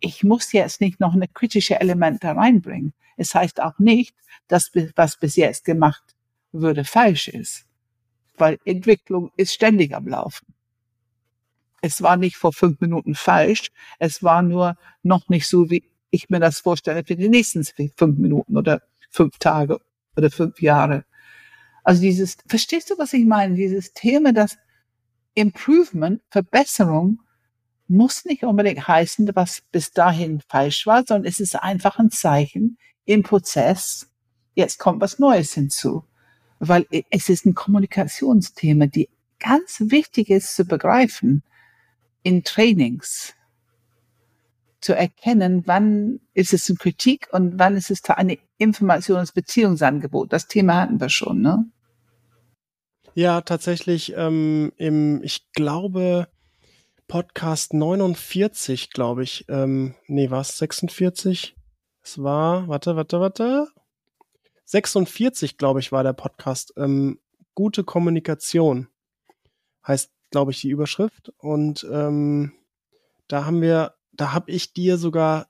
Ich muss jetzt nicht noch eine kritische Element da reinbringen. Es heißt auch nicht, dass was bis jetzt gemacht würde falsch ist, weil Entwicklung ist ständig am Laufen. Es war nicht vor fünf Minuten falsch, es war nur noch nicht so, wie ich mir das vorstelle für die nächsten fünf Minuten oder fünf Tage oder fünf Jahre. Also dieses, verstehst du, was ich meine? Dieses Thema, das Improvement, Verbesserung, muss nicht unbedingt heißen, was bis dahin falsch war, sondern es ist einfach ein Zeichen im Prozess. Jetzt kommt was Neues hinzu weil es ist ein Kommunikationsthema, die ganz wichtig ist zu begreifen in Trainings zu erkennen, wann ist es eine Kritik und wann ist es eine Informationsbeziehungsangebot. Das Thema hatten wir schon, ne? Ja, tatsächlich ähm, im, ich glaube, Podcast 49, glaube ich. Ähm, nee, war es 46? Es war, warte, warte, warte. 46, glaube ich, war der Podcast. Ähm, gute Kommunikation heißt, glaube ich, die Überschrift. Und ähm, da haben wir, da habe ich dir sogar,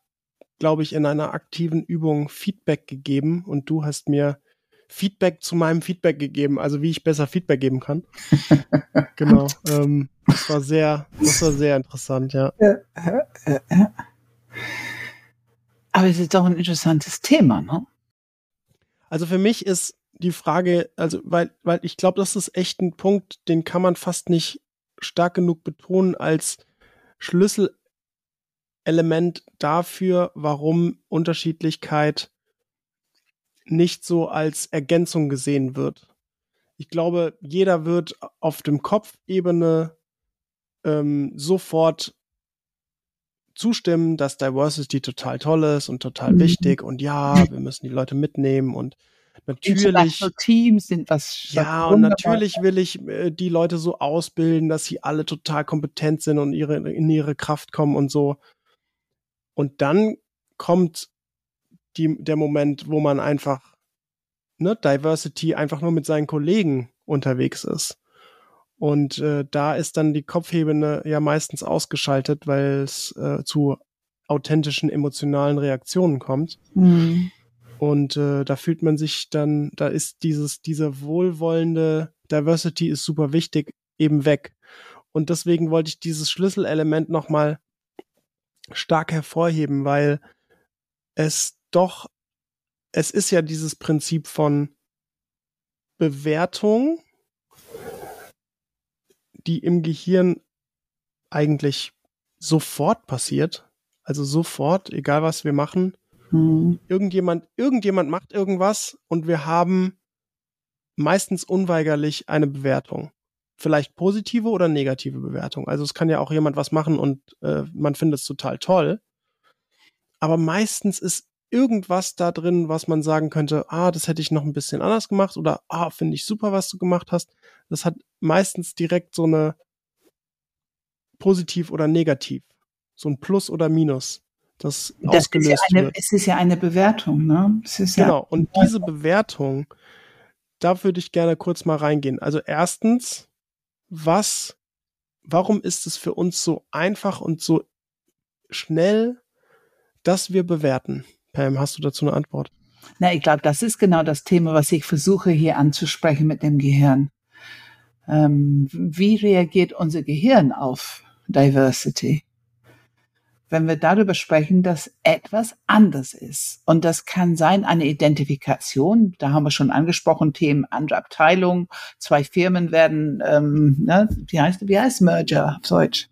glaube ich, in einer aktiven Übung Feedback gegeben und du hast mir Feedback zu meinem Feedback gegeben, also wie ich besser Feedback geben kann. genau. Ähm, das war sehr, das war sehr interessant, ja. Aber es ist doch ein interessantes Thema, ne? Also für mich ist die Frage, also weil, weil ich glaube, das ist echt ein Punkt, den kann man fast nicht stark genug betonen als Schlüsselelement dafür, warum Unterschiedlichkeit nicht so als Ergänzung gesehen wird. Ich glaube, jeder wird auf dem Kopfebene ähm, sofort zustimmen, dass Diversity total toll ist und total mhm. wichtig und ja, wir müssen die Leute mitnehmen und Natürlich. Teams sind was. Ja, und natürlich will ich äh, die Leute so ausbilden, dass sie alle total kompetent sind und ihre, in ihre Kraft kommen und so. Und dann kommt die, der Moment, wo man einfach, ne, Diversity einfach nur mit seinen Kollegen unterwegs ist. Und äh, da ist dann die Kopfhebene ja meistens ausgeschaltet, weil es äh, zu authentischen emotionalen Reaktionen kommt. Mhm. Und äh, da fühlt man sich dann, da ist dieses, diese wohlwollende Diversity ist super wichtig, eben weg. Und deswegen wollte ich dieses Schlüsselelement nochmal stark hervorheben, weil es doch, es ist ja dieses Prinzip von Bewertung die im Gehirn eigentlich sofort passiert. Also sofort, egal was wir machen. Mhm. Irgendjemand, irgendjemand macht irgendwas und wir haben meistens unweigerlich eine Bewertung. Vielleicht positive oder negative Bewertung. Also es kann ja auch jemand was machen und äh, man findet es total toll. Aber meistens ist irgendwas da drin, was man sagen könnte, ah, das hätte ich noch ein bisschen anders gemacht oder ah, finde ich super, was du gemacht hast. Das hat meistens direkt so eine positiv oder negativ, so ein Plus oder Minus, das, das ausgelöst ist ja eine, wird. Es ist ja eine Bewertung, ne? Ist genau. Ja und diese Bewertung, da würde ich gerne kurz mal reingehen. Also erstens, was, warum ist es für uns so einfach und so schnell, dass wir bewerten? Pam, hast du dazu eine Antwort? Na, ich glaube, das ist genau das Thema, was ich versuche hier anzusprechen mit dem Gehirn. Ähm, wie reagiert unser Gehirn auf Diversity? Wenn wir darüber sprechen, dass etwas anders ist. Und das kann sein eine Identifikation. Da haben wir schon angesprochen, Themen andere Abteilungen. Zwei Firmen werden, ähm, ne, wie heißt, wie heißt Merger auf Deutsch?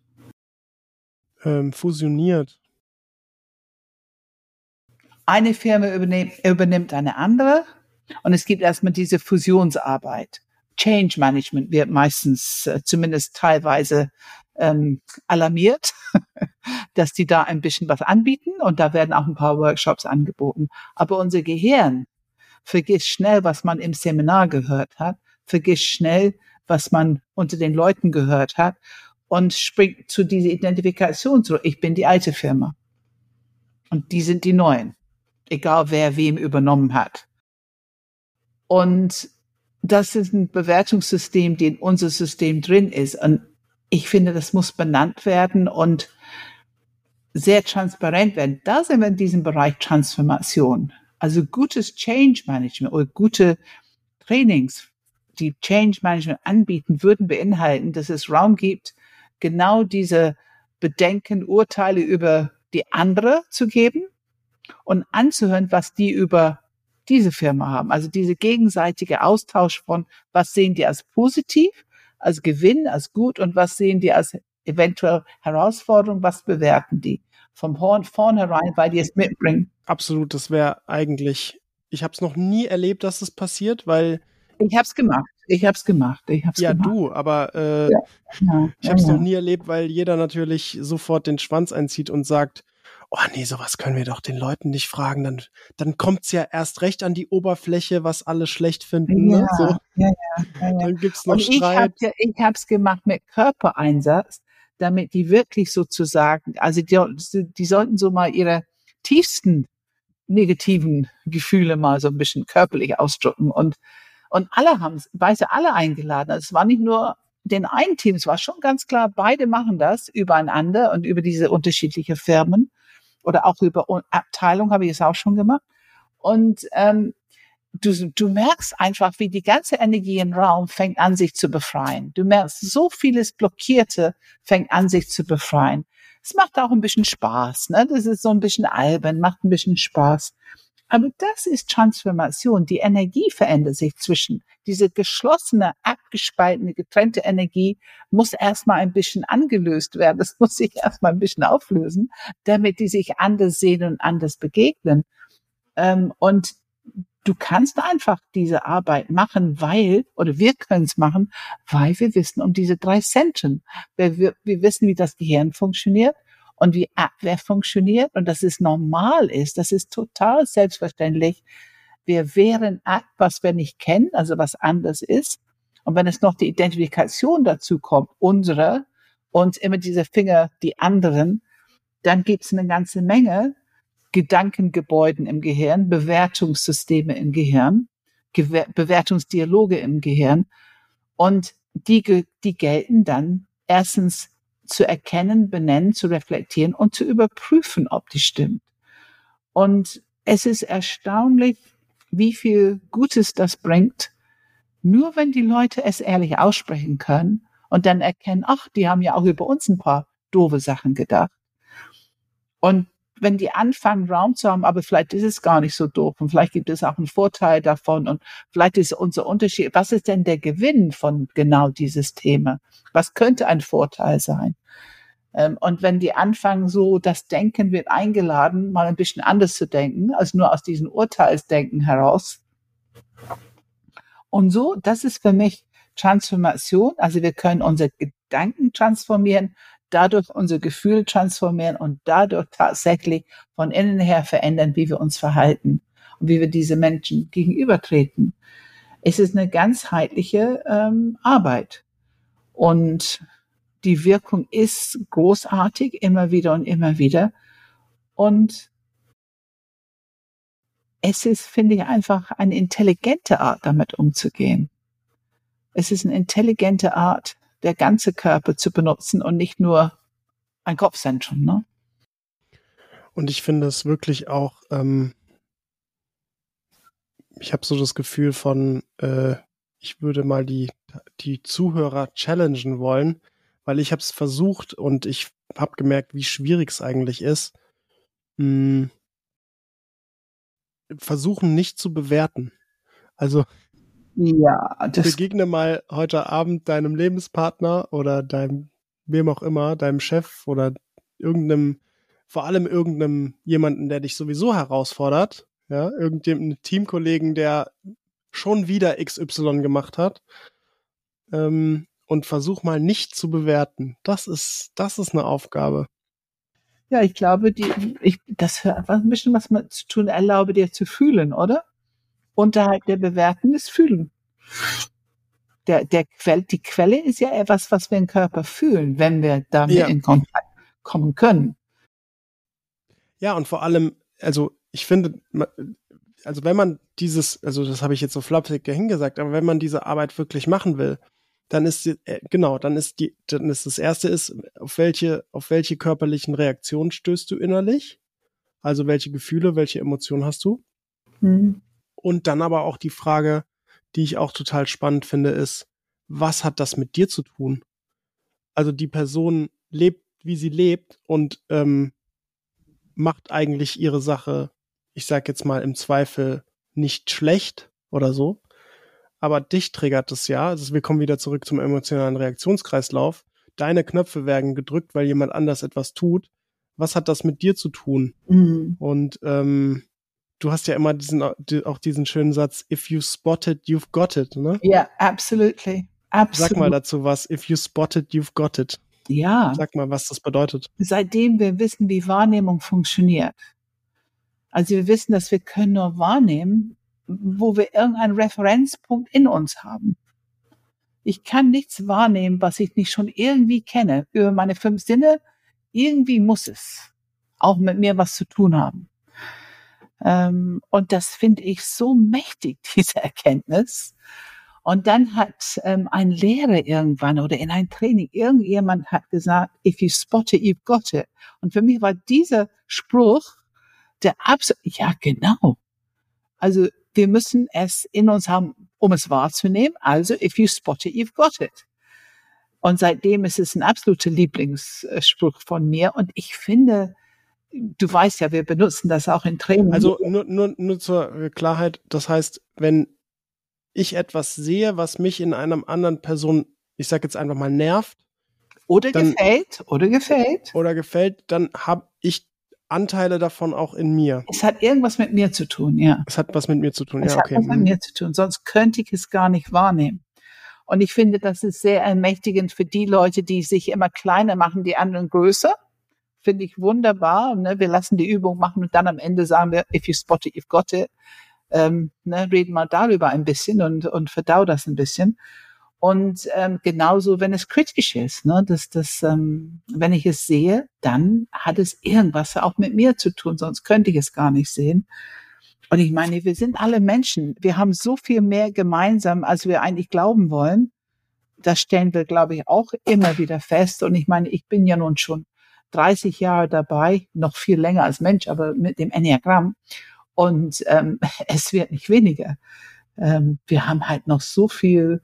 Ähm, fusioniert eine Firma übernimmt, übernimmt eine andere und es gibt erstmal diese Fusionsarbeit. Change Management wird meistens äh, zumindest teilweise ähm, alarmiert, dass die da ein bisschen was anbieten und da werden auch ein paar Workshops angeboten. Aber unser Gehirn vergisst schnell, was man im Seminar gehört hat, vergisst schnell, was man unter den Leuten gehört hat und springt zu dieser Identifikation zurück. Ich bin die alte Firma und die sind die neuen egal wer wem übernommen hat. Und das ist ein Bewertungssystem, die in unser System drin ist. Und ich finde, das muss benannt werden und sehr transparent werden. Da sind wir in diesem Bereich Transformation. Also gutes Change Management oder gute Trainings, die Change Management anbieten, würden beinhalten, dass es Raum gibt, genau diese Bedenken, Urteile über die andere zu geben und anzuhören, was die über diese Firma haben. Also diese gegenseitige Austausch von, was sehen die als positiv, als Gewinn, als gut und was sehen die als eventuell Herausforderung, was bewerten die vom Horn vornherein, weil die es mitbringen. Absolut, das wäre eigentlich, ich habe es noch nie erlebt, dass es passiert, weil ich habe es gemacht. Ich habe es gemacht. Ich hab's ja, gemacht. du, aber äh, ja, ja, ich habe es ja, noch nie erlebt, weil jeder natürlich sofort den Schwanz einzieht und sagt, oh nee, sowas können wir doch den Leuten nicht fragen, dann, dann kommt's ja erst recht an die Oberfläche, was alle schlecht finden. Ja, ne? so. ja, ja, ja, ja. Dann gibt's noch Und Streit. Ich habe ja, ich hab's gemacht mit Körpereinsatz, damit die wirklich sozusagen, also die, die sollten so mal ihre tiefsten negativen Gefühle mal so ein bisschen körperlich ausdrücken und und alle haben es, weise alle eingeladen. Also es war nicht nur den einen Team, es war schon ganz klar, beide machen das übereinander und über diese unterschiedlichen Firmen oder auch über Abteilung habe ich es auch schon gemacht. Und ähm, du, du merkst einfach, wie die ganze Energie im Raum fängt an, sich zu befreien. Du merkst, so vieles Blockierte fängt an, sich zu befreien. Es macht auch ein bisschen Spaß, ne? Das ist so ein bisschen albern, macht ein bisschen Spaß. Aber das ist Transformation. Die Energie verändert sich zwischen. Diese geschlossene, abgespaltene, getrennte Energie muss erstmal ein bisschen angelöst werden. Das muss sich erstmal ein bisschen auflösen, damit die sich anders sehen und anders begegnen. Ähm, und du kannst einfach diese Arbeit machen, weil, oder wir können es machen, weil wir wissen um diese drei Zentren. Wir, wir wissen, wie das Gehirn funktioniert und wie Abwehr funktioniert und dass es normal ist, das ist total selbstverständlich, wir wehren ab, was wir nicht kennen, also was anders ist. Und wenn es noch die Identifikation dazu kommt, unsere, und immer diese Finger, die anderen, dann gibt es eine ganze Menge Gedankengebäuden im Gehirn, Bewertungssysteme im Gehirn, Gewer Bewertungsdialoge im Gehirn. Und die, die gelten dann erstens zu erkennen, benennen, zu reflektieren und zu überprüfen, ob die stimmt. Und es ist erstaunlich, wie viel Gutes das bringt, nur wenn die Leute es ehrlich aussprechen können und dann erkennen, ach, die haben ja auch über uns ein paar doofe Sachen gedacht. Und wenn die anfangen, Raum zu haben, aber vielleicht ist es gar nicht so doof und vielleicht gibt es auch einen Vorteil davon und vielleicht ist unser Unterschied. Was ist denn der Gewinn von genau dieses Thema? Was könnte ein Vorteil sein? Ähm, und wenn die anfangen, so das Denken wird eingeladen, mal ein bisschen anders zu denken, als nur aus diesem Urteilsdenken heraus. Und so, das ist für mich Transformation. Also wir können unsere Gedanken transformieren, dadurch unser Gefühl transformieren und dadurch tatsächlich von innen her verändern, wie wir uns verhalten und wie wir diese Menschen gegenübertreten. Es ist eine ganzheitliche ähm, Arbeit. Und die Wirkung ist großartig, immer wieder und immer wieder. Und es ist, finde ich, einfach eine intelligente Art, damit umzugehen. Es ist eine intelligente Art, der ganze Körper zu benutzen und nicht nur ein Kopfzentrum. Ne? Und ich finde es wirklich auch, ähm, ich habe so das Gefühl von, äh, ich würde mal die, die Zuhörer challengen wollen, weil ich habe es versucht und ich habe gemerkt, wie schwierig es eigentlich ist. Hm, versuchen nicht zu bewerten. Also ja, das begegne mal heute Abend deinem Lebenspartner oder deinem, wem auch immer, deinem Chef oder irgendeinem, vor allem irgendeinem jemanden, der dich sowieso herausfordert, ja, irgendeinem Teamkollegen, der schon wieder XY gemacht hat, ähm, und versuch mal nicht zu bewerten. Das ist, das ist eine Aufgabe. Ja, ich glaube, die, ich, das hat ein bisschen was mit zu tun, erlaube dir zu fühlen, oder? Unterhalb der Bewerten ist Fühlen. Der, der Quell, die Quelle ist ja etwas, was wir im Körper fühlen, wenn wir damit ja. in Kontakt kommen können. Ja, und vor allem, also ich finde, also wenn man dieses, also das habe ich jetzt so flapsig dahingesagt, aber wenn man diese Arbeit wirklich machen will, dann ist die, äh, genau, dann ist die, dann ist das erste ist, auf welche, auf welche körperlichen Reaktionen stößt du innerlich? Also welche Gefühle, welche Emotionen hast du? Mhm. Und dann aber auch die Frage, die ich auch total spannend finde, ist, was hat das mit dir zu tun? Also die Person lebt, wie sie lebt und ähm, macht eigentlich ihre Sache, ich sag jetzt mal im Zweifel nicht schlecht oder so, aber dich triggert es ja. Also wir kommen wieder zurück zum emotionalen Reaktionskreislauf. Deine Knöpfe werden gedrückt, weil jemand anders etwas tut. Was hat das mit dir zu tun? Mhm. Und ähm, du hast ja immer diesen, auch diesen schönen Satz, if you spot it, you've got it, ne? Ja, yeah, absolutely. Absolut. Sag mal dazu was, if you spot it, you've got it. Ja. Sag mal, was das bedeutet. Seitdem wir wissen, wie Wahrnehmung funktioniert. Also wir wissen, dass wir können nur wahrnehmen, wo wir irgendeinen Referenzpunkt in uns haben. Ich kann nichts wahrnehmen, was ich nicht schon irgendwie kenne. Über meine fünf Sinne, irgendwie muss es auch mit mir was zu tun haben. Ähm, und das finde ich so mächtig, diese Erkenntnis. Und dann hat ähm, ein Lehrer irgendwann oder in ein Training, irgendjemand hat gesagt, if you spot it, you've got it. Und für mich war dieser Spruch der absolute, ja genau. Also wir müssen es in uns haben, um es wahrzunehmen. Also if you spot it, you've got it. Und seitdem ist es ein absoluter Lieblingsspruch von mir. Und ich finde, du weißt ja, wir benutzen das auch in Training. Also nur, nur, nur zur Klarheit, das heißt, wenn ich etwas sehe, was mich in einer anderen Person, ich sag jetzt einfach mal, nervt. Oder dann, gefällt, oder gefällt. Oder gefällt, dann habe ich Anteile davon auch in mir. Es hat irgendwas mit mir zu tun, ja. Es hat was mit mir zu tun, es ja, okay. Es hat was mit mhm. mir zu tun, sonst könnte ich es gar nicht wahrnehmen. Und ich finde, das ist sehr ermächtigend für die Leute, die sich immer kleiner machen, die anderen größer finde ich wunderbar. Ne? Wir lassen die Übung machen und dann am Ende sagen wir, if you spot it, you've got it. ähm, ne, red mal darüber ein bisschen und, und verdau das ein bisschen. Und ähm, genauso, wenn es kritisch ist, ne, dass das, ähm, wenn ich es sehe, dann hat es irgendwas auch mit mir zu tun, sonst könnte ich es gar nicht sehen. Und ich meine, wir sind alle Menschen. Wir haben so viel mehr gemeinsam, als wir eigentlich glauben wollen. Das stellen wir, glaube ich, auch immer wieder fest. Und ich meine, ich bin ja nun schon 30 Jahre dabei, noch viel länger als Mensch, aber mit dem Enneagramm. Und ähm, es wird nicht weniger. Ähm, wir haben halt noch so viel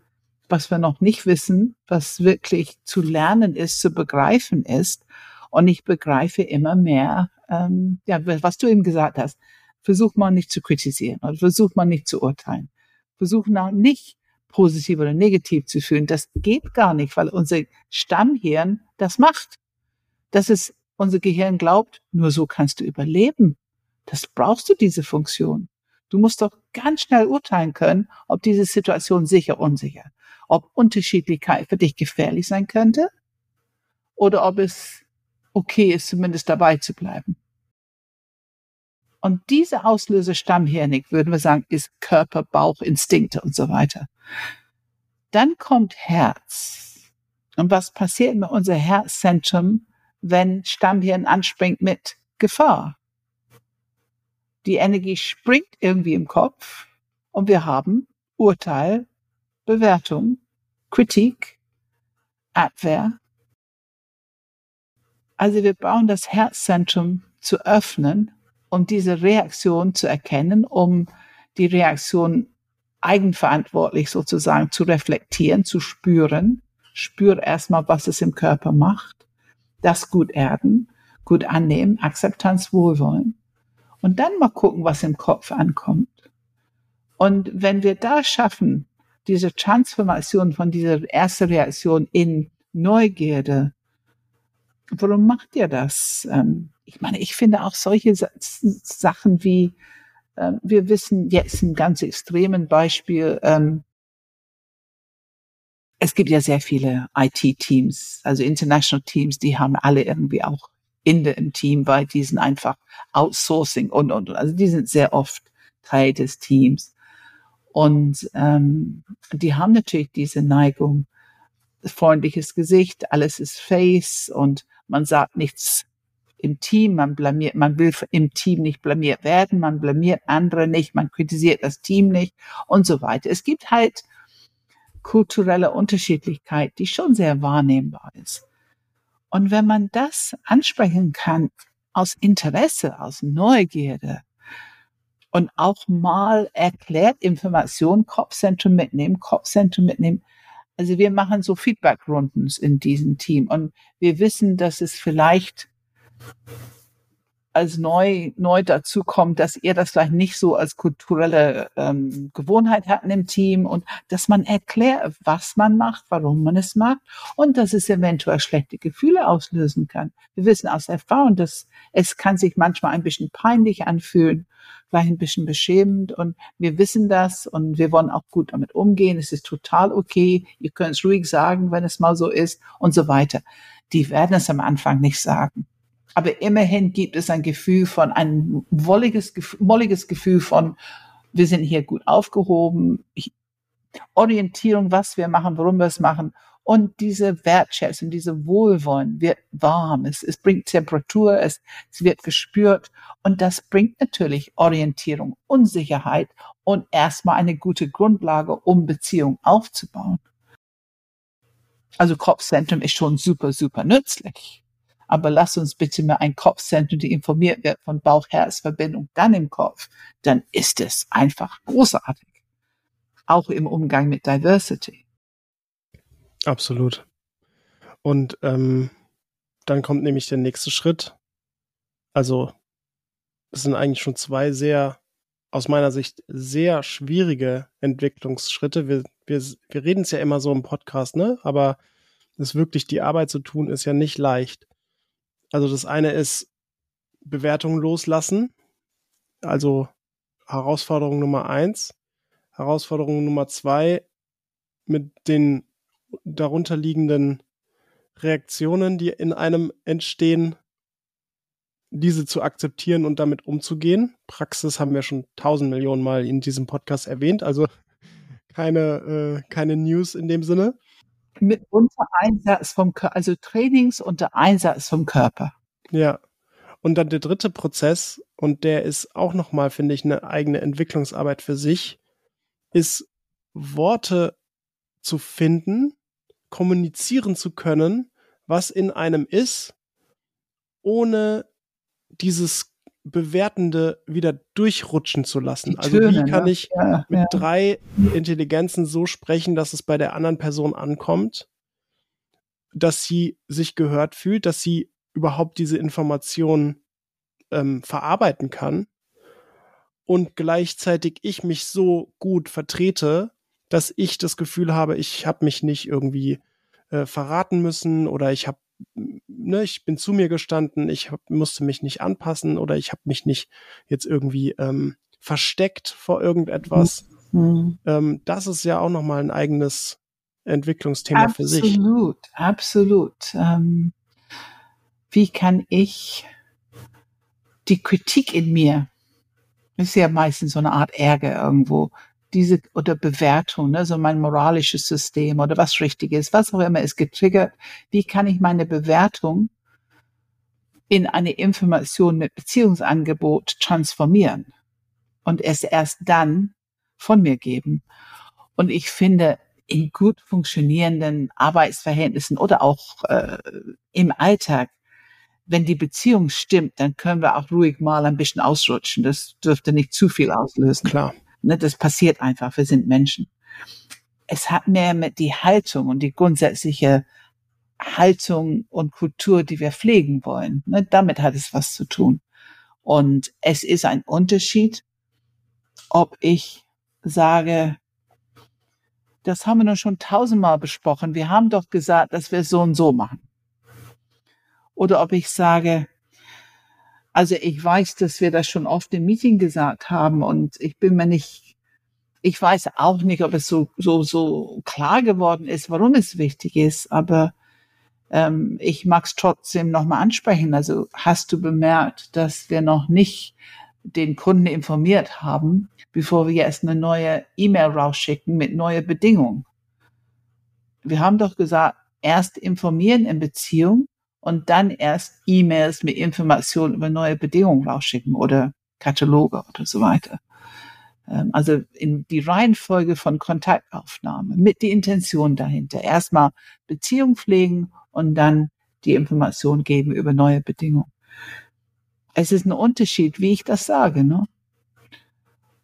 was wir noch nicht wissen, was wirklich zu lernen ist, zu begreifen ist. Und ich begreife immer mehr, ähm, ja, was du eben gesagt hast. Versucht man nicht zu kritisieren oder versucht man nicht zu urteilen. Versucht man nicht positiv oder negativ zu fühlen. Das geht gar nicht, weil unser Stammhirn das macht. Das ist, unser Gehirn glaubt, nur so kannst du überleben. Das brauchst du diese Funktion. Du musst doch ganz schnell urteilen können, ob diese Situation sicher, unsicher ob Unterschiedlichkeit für dich gefährlich sein könnte oder ob es okay ist, zumindest dabei zu bleiben. Und diese Auslöser stammhirnig, würden wir sagen, ist Körper, Bauch, Instinkte und so weiter. Dann kommt Herz. Und was passiert mit unser Herzzentrum, wenn Stammhirn anspringt mit Gefahr? Die Energie springt irgendwie im Kopf und wir haben Urteil, Bewertung, Kritik, Abwehr. Also wir brauchen das Herzzentrum zu öffnen, um diese Reaktion zu erkennen, um die Reaktion eigenverantwortlich sozusagen zu reflektieren, zu spüren. Spür erstmal, was es im Körper macht. Das gut erden, gut annehmen, Akzeptanz, Wohlwollen. Und dann mal gucken, was im Kopf ankommt. Und wenn wir da schaffen, diese Transformation von dieser ersten Reaktion in Neugierde. Warum macht ihr das? Ähm, ich meine, ich finde auch solche Sachen wie, äh, wir wissen jetzt ein ganz extremen Beispiel, ähm, es gibt ja sehr viele IT-Teams, also International Teams, die haben alle irgendwie auch Inde im Team, weil die sind einfach Outsourcing und, und, und. Also die sind sehr oft Teil des Teams. Und ähm, die haben natürlich diese Neigung, freundliches Gesicht, alles ist Face und man sagt nichts im Team, man blamiert, man will im Team nicht blamiert werden, man blamiert andere nicht, man kritisiert das Team nicht und so weiter. Es gibt halt kulturelle Unterschiedlichkeit, die schon sehr wahrnehmbar ist. Und wenn man das ansprechen kann aus Interesse, aus Neugierde, und auch mal erklärt Informationen, Kopfzentrum mitnehmen, Kopfzentrum mitnehmen. Also wir machen so Feedback-Runden in diesem Team und wir wissen, dass es vielleicht als neu, neu dazu kommt, dass ihr das vielleicht nicht so als kulturelle ähm, Gewohnheit hatten im Team und dass man erklärt, was man macht, warum man es macht und dass es eventuell schlechte Gefühle auslösen kann. Wir wissen aus Erfahrung, dass es kann sich manchmal ein bisschen peinlich anfühlen, vielleicht ein bisschen beschämend und wir wissen das und wir wollen auch gut damit umgehen. Es ist total okay. Ihr könnt es ruhig sagen, wenn es mal so ist und so weiter. Die werden es am Anfang nicht sagen aber immerhin gibt es ein Gefühl von, ein wolliges, molliges Gefühl von, wir sind hier gut aufgehoben, Orientierung, was wir machen, warum wir es machen. Und diese Wertschätzung, diese Wohlwollen wird warm, es, es bringt Temperatur, es, es wird gespürt und das bringt natürlich Orientierung, Unsicherheit und erstmal eine gute Grundlage, um Beziehungen aufzubauen. Also Kopfzentrum ist schon super, super nützlich. Aber lass uns bitte mal ein Kopfzentrum, die informiert wird von Bauch-Herz-Verbindung dann im Kopf. Dann ist es einfach großartig. Auch im Umgang mit Diversity. Absolut. Und ähm, dann kommt nämlich der nächste Schritt. Also es sind eigentlich schon zwei sehr, aus meiner Sicht, sehr schwierige Entwicklungsschritte. Wir, wir, wir reden es ja immer so im Podcast, ne? Aber es wirklich die Arbeit zu tun, ist ja nicht leicht. Also das eine ist Bewertungen loslassen. Also Herausforderung Nummer eins. Herausforderung Nummer zwei mit den darunterliegenden Reaktionen, die in einem entstehen, diese zu akzeptieren und damit umzugehen. Praxis haben wir schon tausend Millionen Mal in diesem Podcast erwähnt, also keine, äh, keine News in dem Sinne. Mit unter Einsatz vom Körper, also Trainings unter Einsatz vom Körper. Ja. Und dann der dritte Prozess, und der ist auch nochmal, finde ich, eine eigene Entwicklungsarbeit für sich, ist Worte zu finden, kommunizieren zu können, was in einem ist, ohne dieses Bewertende wieder durchrutschen zu lassen. Also wie kann ne? ich ja, mit ja. drei Intelligenzen so sprechen, dass es bei der anderen Person ankommt, dass sie sich gehört fühlt, dass sie überhaupt diese Information ähm, verarbeiten kann und gleichzeitig ich mich so gut vertrete, dass ich das Gefühl habe, ich habe mich nicht irgendwie äh, verraten müssen oder ich habe ne, ich bin zu mir gestanden, ich hab, musste mich nicht anpassen oder ich habe mich nicht jetzt irgendwie ähm, versteckt vor irgendetwas. Mhm. Ähm, das ist ja auch nochmal ein eigenes Entwicklungsthema absolut, für sich. Absolut, absolut. Ähm, wie kann ich die Kritik in mir, ist ja meistens so eine Art Ärger irgendwo, diese oder Bewertung, ne, so mein moralisches System oder was richtig ist, was auch immer ist getriggert. Wie kann ich meine Bewertung in eine Information mit Beziehungsangebot transformieren und es erst dann von mir geben? Und ich finde, in gut funktionierenden Arbeitsverhältnissen oder auch äh, im Alltag, wenn die Beziehung stimmt, dann können wir auch ruhig mal ein bisschen ausrutschen. Das dürfte nicht zu viel auslösen. Klar. Ne, das passiert einfach. Wir sind Menschen. Es hat mehr mit die Haltung und die grundsätzliche Haltung und Kultur, die wir pflegen wollen. Ne, damit hat es was zu tun. Und es ist ein Unterschied, ob ich sage, das haben wir nun schon tausendmal besprochen. Wir haben doch gesagt, dass wir so und so machen. Oder ob ich sage, also ich weiß, dass wir das schon oft im Meeting gesagt haben und ich bin mir nicht, ich weiß auch nicht, ob es so, so, so klar geworden ist, warum es wichtig ist, aber ähm, ich mag es trotzdem nochmal ansprechen. Also hast du bemerkt, dass wir noch nicht den Kunden informiert haben, bevor wir jetzt eine neue E-Mail rausschicken mit neuen Bedingungen? Wir haben doch gesagt, erst informieren in Beziehung und dann erst E-Mails mit Informationen über neue Bedingungen rausschicken oder Kataloge oder so weiter. Ähm, also in die Reihenfolge von Kontaktaufnahme mit die Intention dahinter. Erstmal Beziehung pflegen und dann die Information geben über neue Bedingungen. Es ist ein Unterschied, wie ich das sage, ne?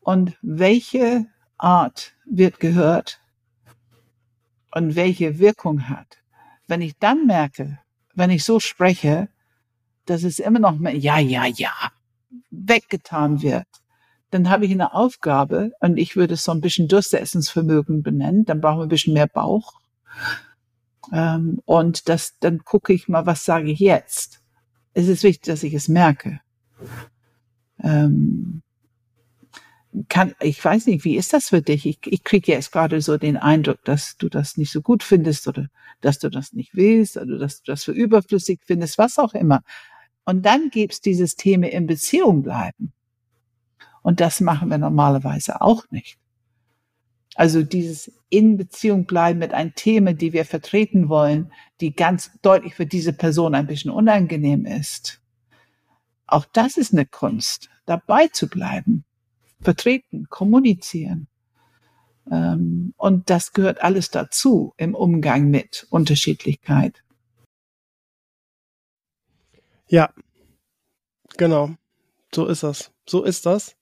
Und welche Art wird gehört und welche Wirkung hat. Wenn ich dann merke, wenn ich so spreche, dass es immer noch mehr, ja, ja, ja, weggetan wird, dann habe ich eine Aufgabe und ich würde es so ein bisschen Durchsetzungsvermögen benennen, dann brauchen wir ein bisschen mehr Bauch. Ähm, und das, dann gucke ich mal, was sage ich jetzt. Es ist wichtig, dass ich es merke. Ähm, kann, ich weiß nicht, wie ist das für dich? Ich, ich kriege jetzt gerade so den Eindruck, dass du das nicht so gut findest oder dass du das nicht willst oder dass du das für überflüssig findest, was auch immer. Und dann gibt's dieses Thema in Beziehung bleiben. Und das machen wir normalerweise auch nicht. Also dieses in Beziehung bleiben mit einem Thema, die wir vertreten wollen, die ganz deutlich für diese Person ein bisschen unangenehm ist. Auch das ist eine Kunst, dabei zu bleiben vertreten, kommunizieren. Ähm, und das gehört alles dazu im Umgang mit Unterschiedlichkeit. Ja, genau. So ist das. So ist das.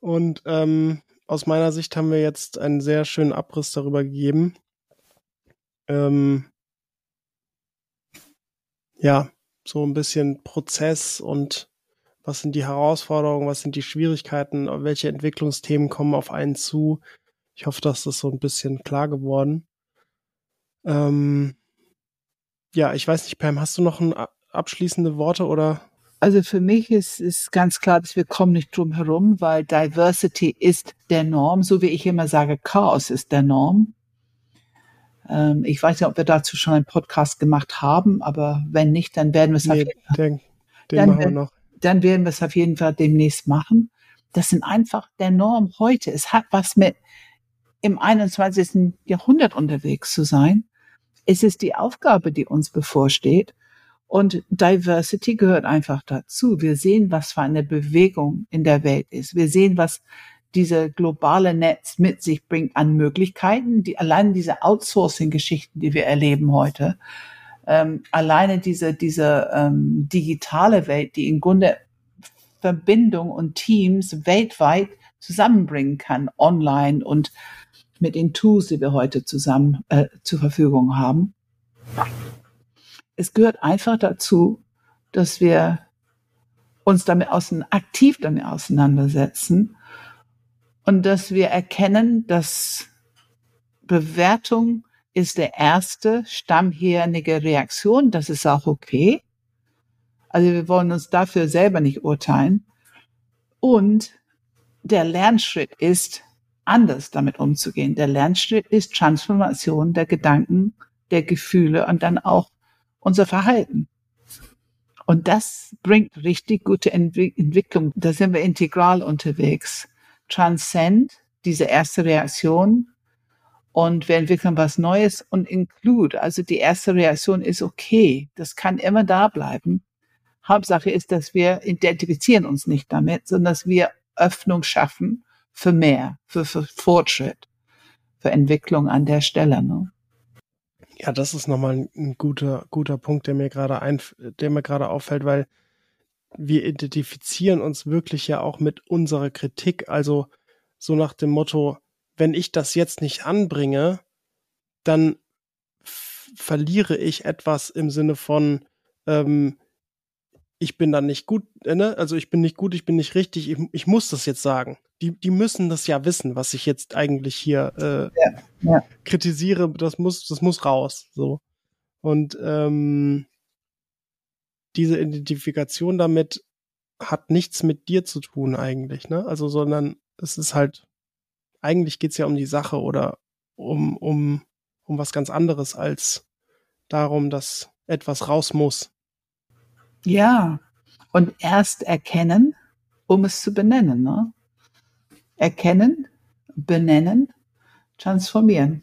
Und ähm, aus meiner Sicht haben wir jetzt einen sehr schönen Abriss darüber gegeben. Ähm, ja, so ein bisschen Prozess und was sind die Herausforderungen, was sind die Schwierigkeiten, welche Entwicklungsthemen kommen auf einen zu. Ich hoffe, dass das so ein bisschen klar geworden. Ähm, ja, ich weiß nicht, Pam, hast du noch ein abschließende Worte oder? Also für mich ist, ist ganz klar, dass wir kommen nicht drum herum, weil Diversity ist der Norm, so wie ich immer sage, Chaos ist der Norm. Ähm, ich weiß nicht, ob wir dazu schon einen Podcast gemacht haben, aber wenn nicht, dann werden wir es nee, den, den machen wir noch dann werden wir es auf jeden Fall demnächst machen. Das sind einfach der Norm heute. Es hat was mit im 21. Jahrhundert unterwegs zu sein. Es ist die Aufgabe, die uns bevorsteht. Und Diversity gehört einfach dazu. Wir sehen, was für eine Bewegung in der Welt ist. Wir sehen, was diese globale Netz mit sich bringt an Möglichkeiten, die allein diese Outsourcing-Geschichten, die wir erleben heute, ähm, alleine diese diese ähm, digitale Welt, die im Grunde Verbindung und Teams weltweit zusammenbringen kann, online und mit den Tools, die wir heute zusammen äh, zur Verfügung haben. Es gehört einfach dazu, dass wir uns damit außen, aktiv damit auseinandersetzen und dass wir erkennen, dass Bewertung ist der erste stammhirnige Reaktion. Das ist auch okay. Also wir wollen uns dafür selber nicht urteilen. Und der Lernschritt ist, anders damit umzugehen. Der Lernschritt ist Transformation der Gedanken, der Gefühle und dann auch unser Verhalten. Und das bringt richtig gute Entwick Entwicklung. Da sind wir integral unterwegs. Transcend, diese erste Reaktion, und wir entwickeln was Neues und include. Also die erste Reaktion ist okay. Das kann immer da bleiben. Hauptsache ist, dass wir identifizieren uns nicht damit, sondern dass wir Öffnung schaffen für mehr, für, für Fortschritt, für Entwicklung an der Stelle. Ne? Ja, das ist nochmal ein guter, guter Punkt, der mir gerade ein, der mir gerade auffällt, weil wir identifizieren uns wirklich ja auch mit unserer Kritik. Also so nach dem Motto, wenn ich das jetzt nicht anbringe, dann verliere ich etwas im Sinne von, ähm, ich bin dann nicht gut, äh, ne? also ich bin nicht gut, ich bin nicht richtig, ich, ich muss das jetzt sagen. Die, die müssen das ja wissen, was ich jetzt eigentlich hier äh, ja, ja. kritisiere, das muss, das muss raus. So. Und ähm, diese Identifikation damit hat nichts mit dir zu tun eigentlich, ne? Also, sondern es ist halt eigentlich geht's ja um die Sache oder um, um, um was ganz anderes als darum, dass etwas raus muss. Ja, und erst erkennen, um es zu benennen. Ne? Erkennen, benennen, transformieren.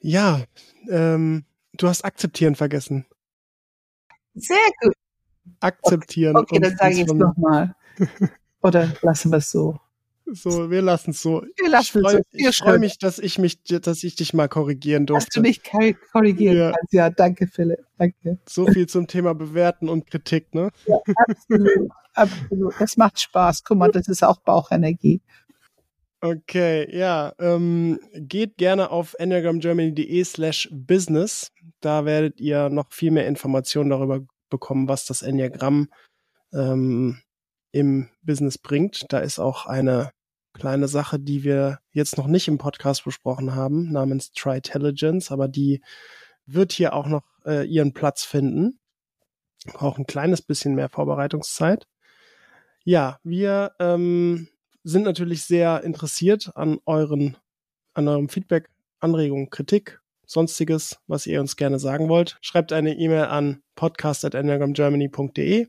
Ja, ähm, du hast akzeptieren vergessen. Sehr gut. Akzeptieren. Okay, okay dann sage ich es nochmal. Oder lassen wir es so. So, wir lassen es so. Wir lassen es so. Ich freue mich, dass ich mich, dass ich dich mal korrigieren durfte. Dass du mich korrigieren ja. kannst. Ja, danke, Philipp. Danke. So viel zum Thema Bewerten und Kritik, ne? Ja, absolut. absolut. Das macht Spaß. Guck mal, das ist auch Bauchenergie. Okay, ja. Ähm, geht gerne auf enneagramgermany.de slash business. Da werdet ihr noch viel mehr Informationen darüber bekommen, was das Enneagramm ähm, im Business bringt. Da ist auch eine kleine Sache, die wir jetzt noch nicht im Podcast besprochen haben, namens Tritelligence, aber die wird hier auch noch äh, ihren Platz finden. Braucht ein kleines bisschen mehr Vorbereitungszeit. Ja, wir ähm, sind natürlich sehr interessiert an euren, an eurem Feedback, Anregungen, Kritik, sonstiges, was ihr uns gerne sagen wollt. Schreibt eine E-Mail an podcast@enneagramgermany.de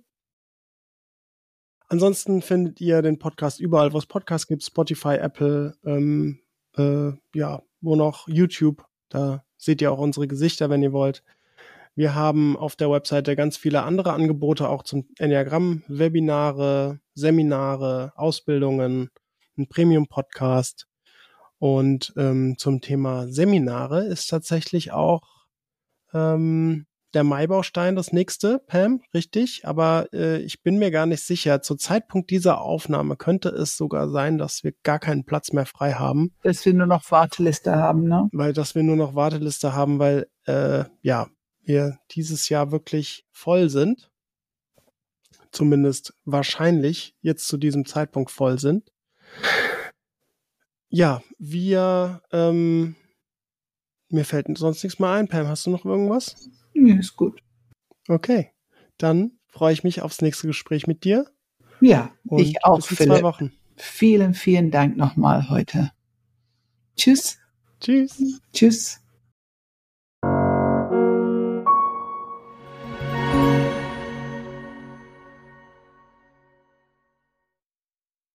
Ansonsten findet ihr den Podcast überall, wo es Podcasts gibt, Spotify, Apple, ähm, äh, ja, wo noch YouTube. Da seht ihr auch unsere Gesichter, wenn ihr wollt. Wir haben auf der Webseite ganz viele andere Angebote, auch zum Enneagramm, Webinare, Seminare, Ausbildungen, ein Premium-Podcast. Und ähm, zum Thema Seminare ist tatsächlich auch ähm, der Maibaustein das nächste, Pam, richtig. Aber äh, ich bin mir gar nicht sicher. Zu Zeitpunkt dieser Aufnahme könnte es sogar sein, dass wir gar keinen Platz mehr frei haben. Dass wir nur noch Warteliste haben, ne? Weil, dass wir nur noch Warteliste haben, weil, äh, ja, wir dieses Jahr wirklich voll sind. Zumindest wahrscheinlich jetzt zu diesem Zeitpunkt voll sind. Ja, wir, ähm, mir fällt sonst nichts mehr ein. Pam, hast du noch irgendwas? Ja, ist gut. Okay, dann freue ich mich aufs nächste Gespräch mit dir. Ja, Und ich auch, bis in zwei Wochen. Vielen, vielen Dank nochmal heute. Tschüss. Tschüss. Tschüss.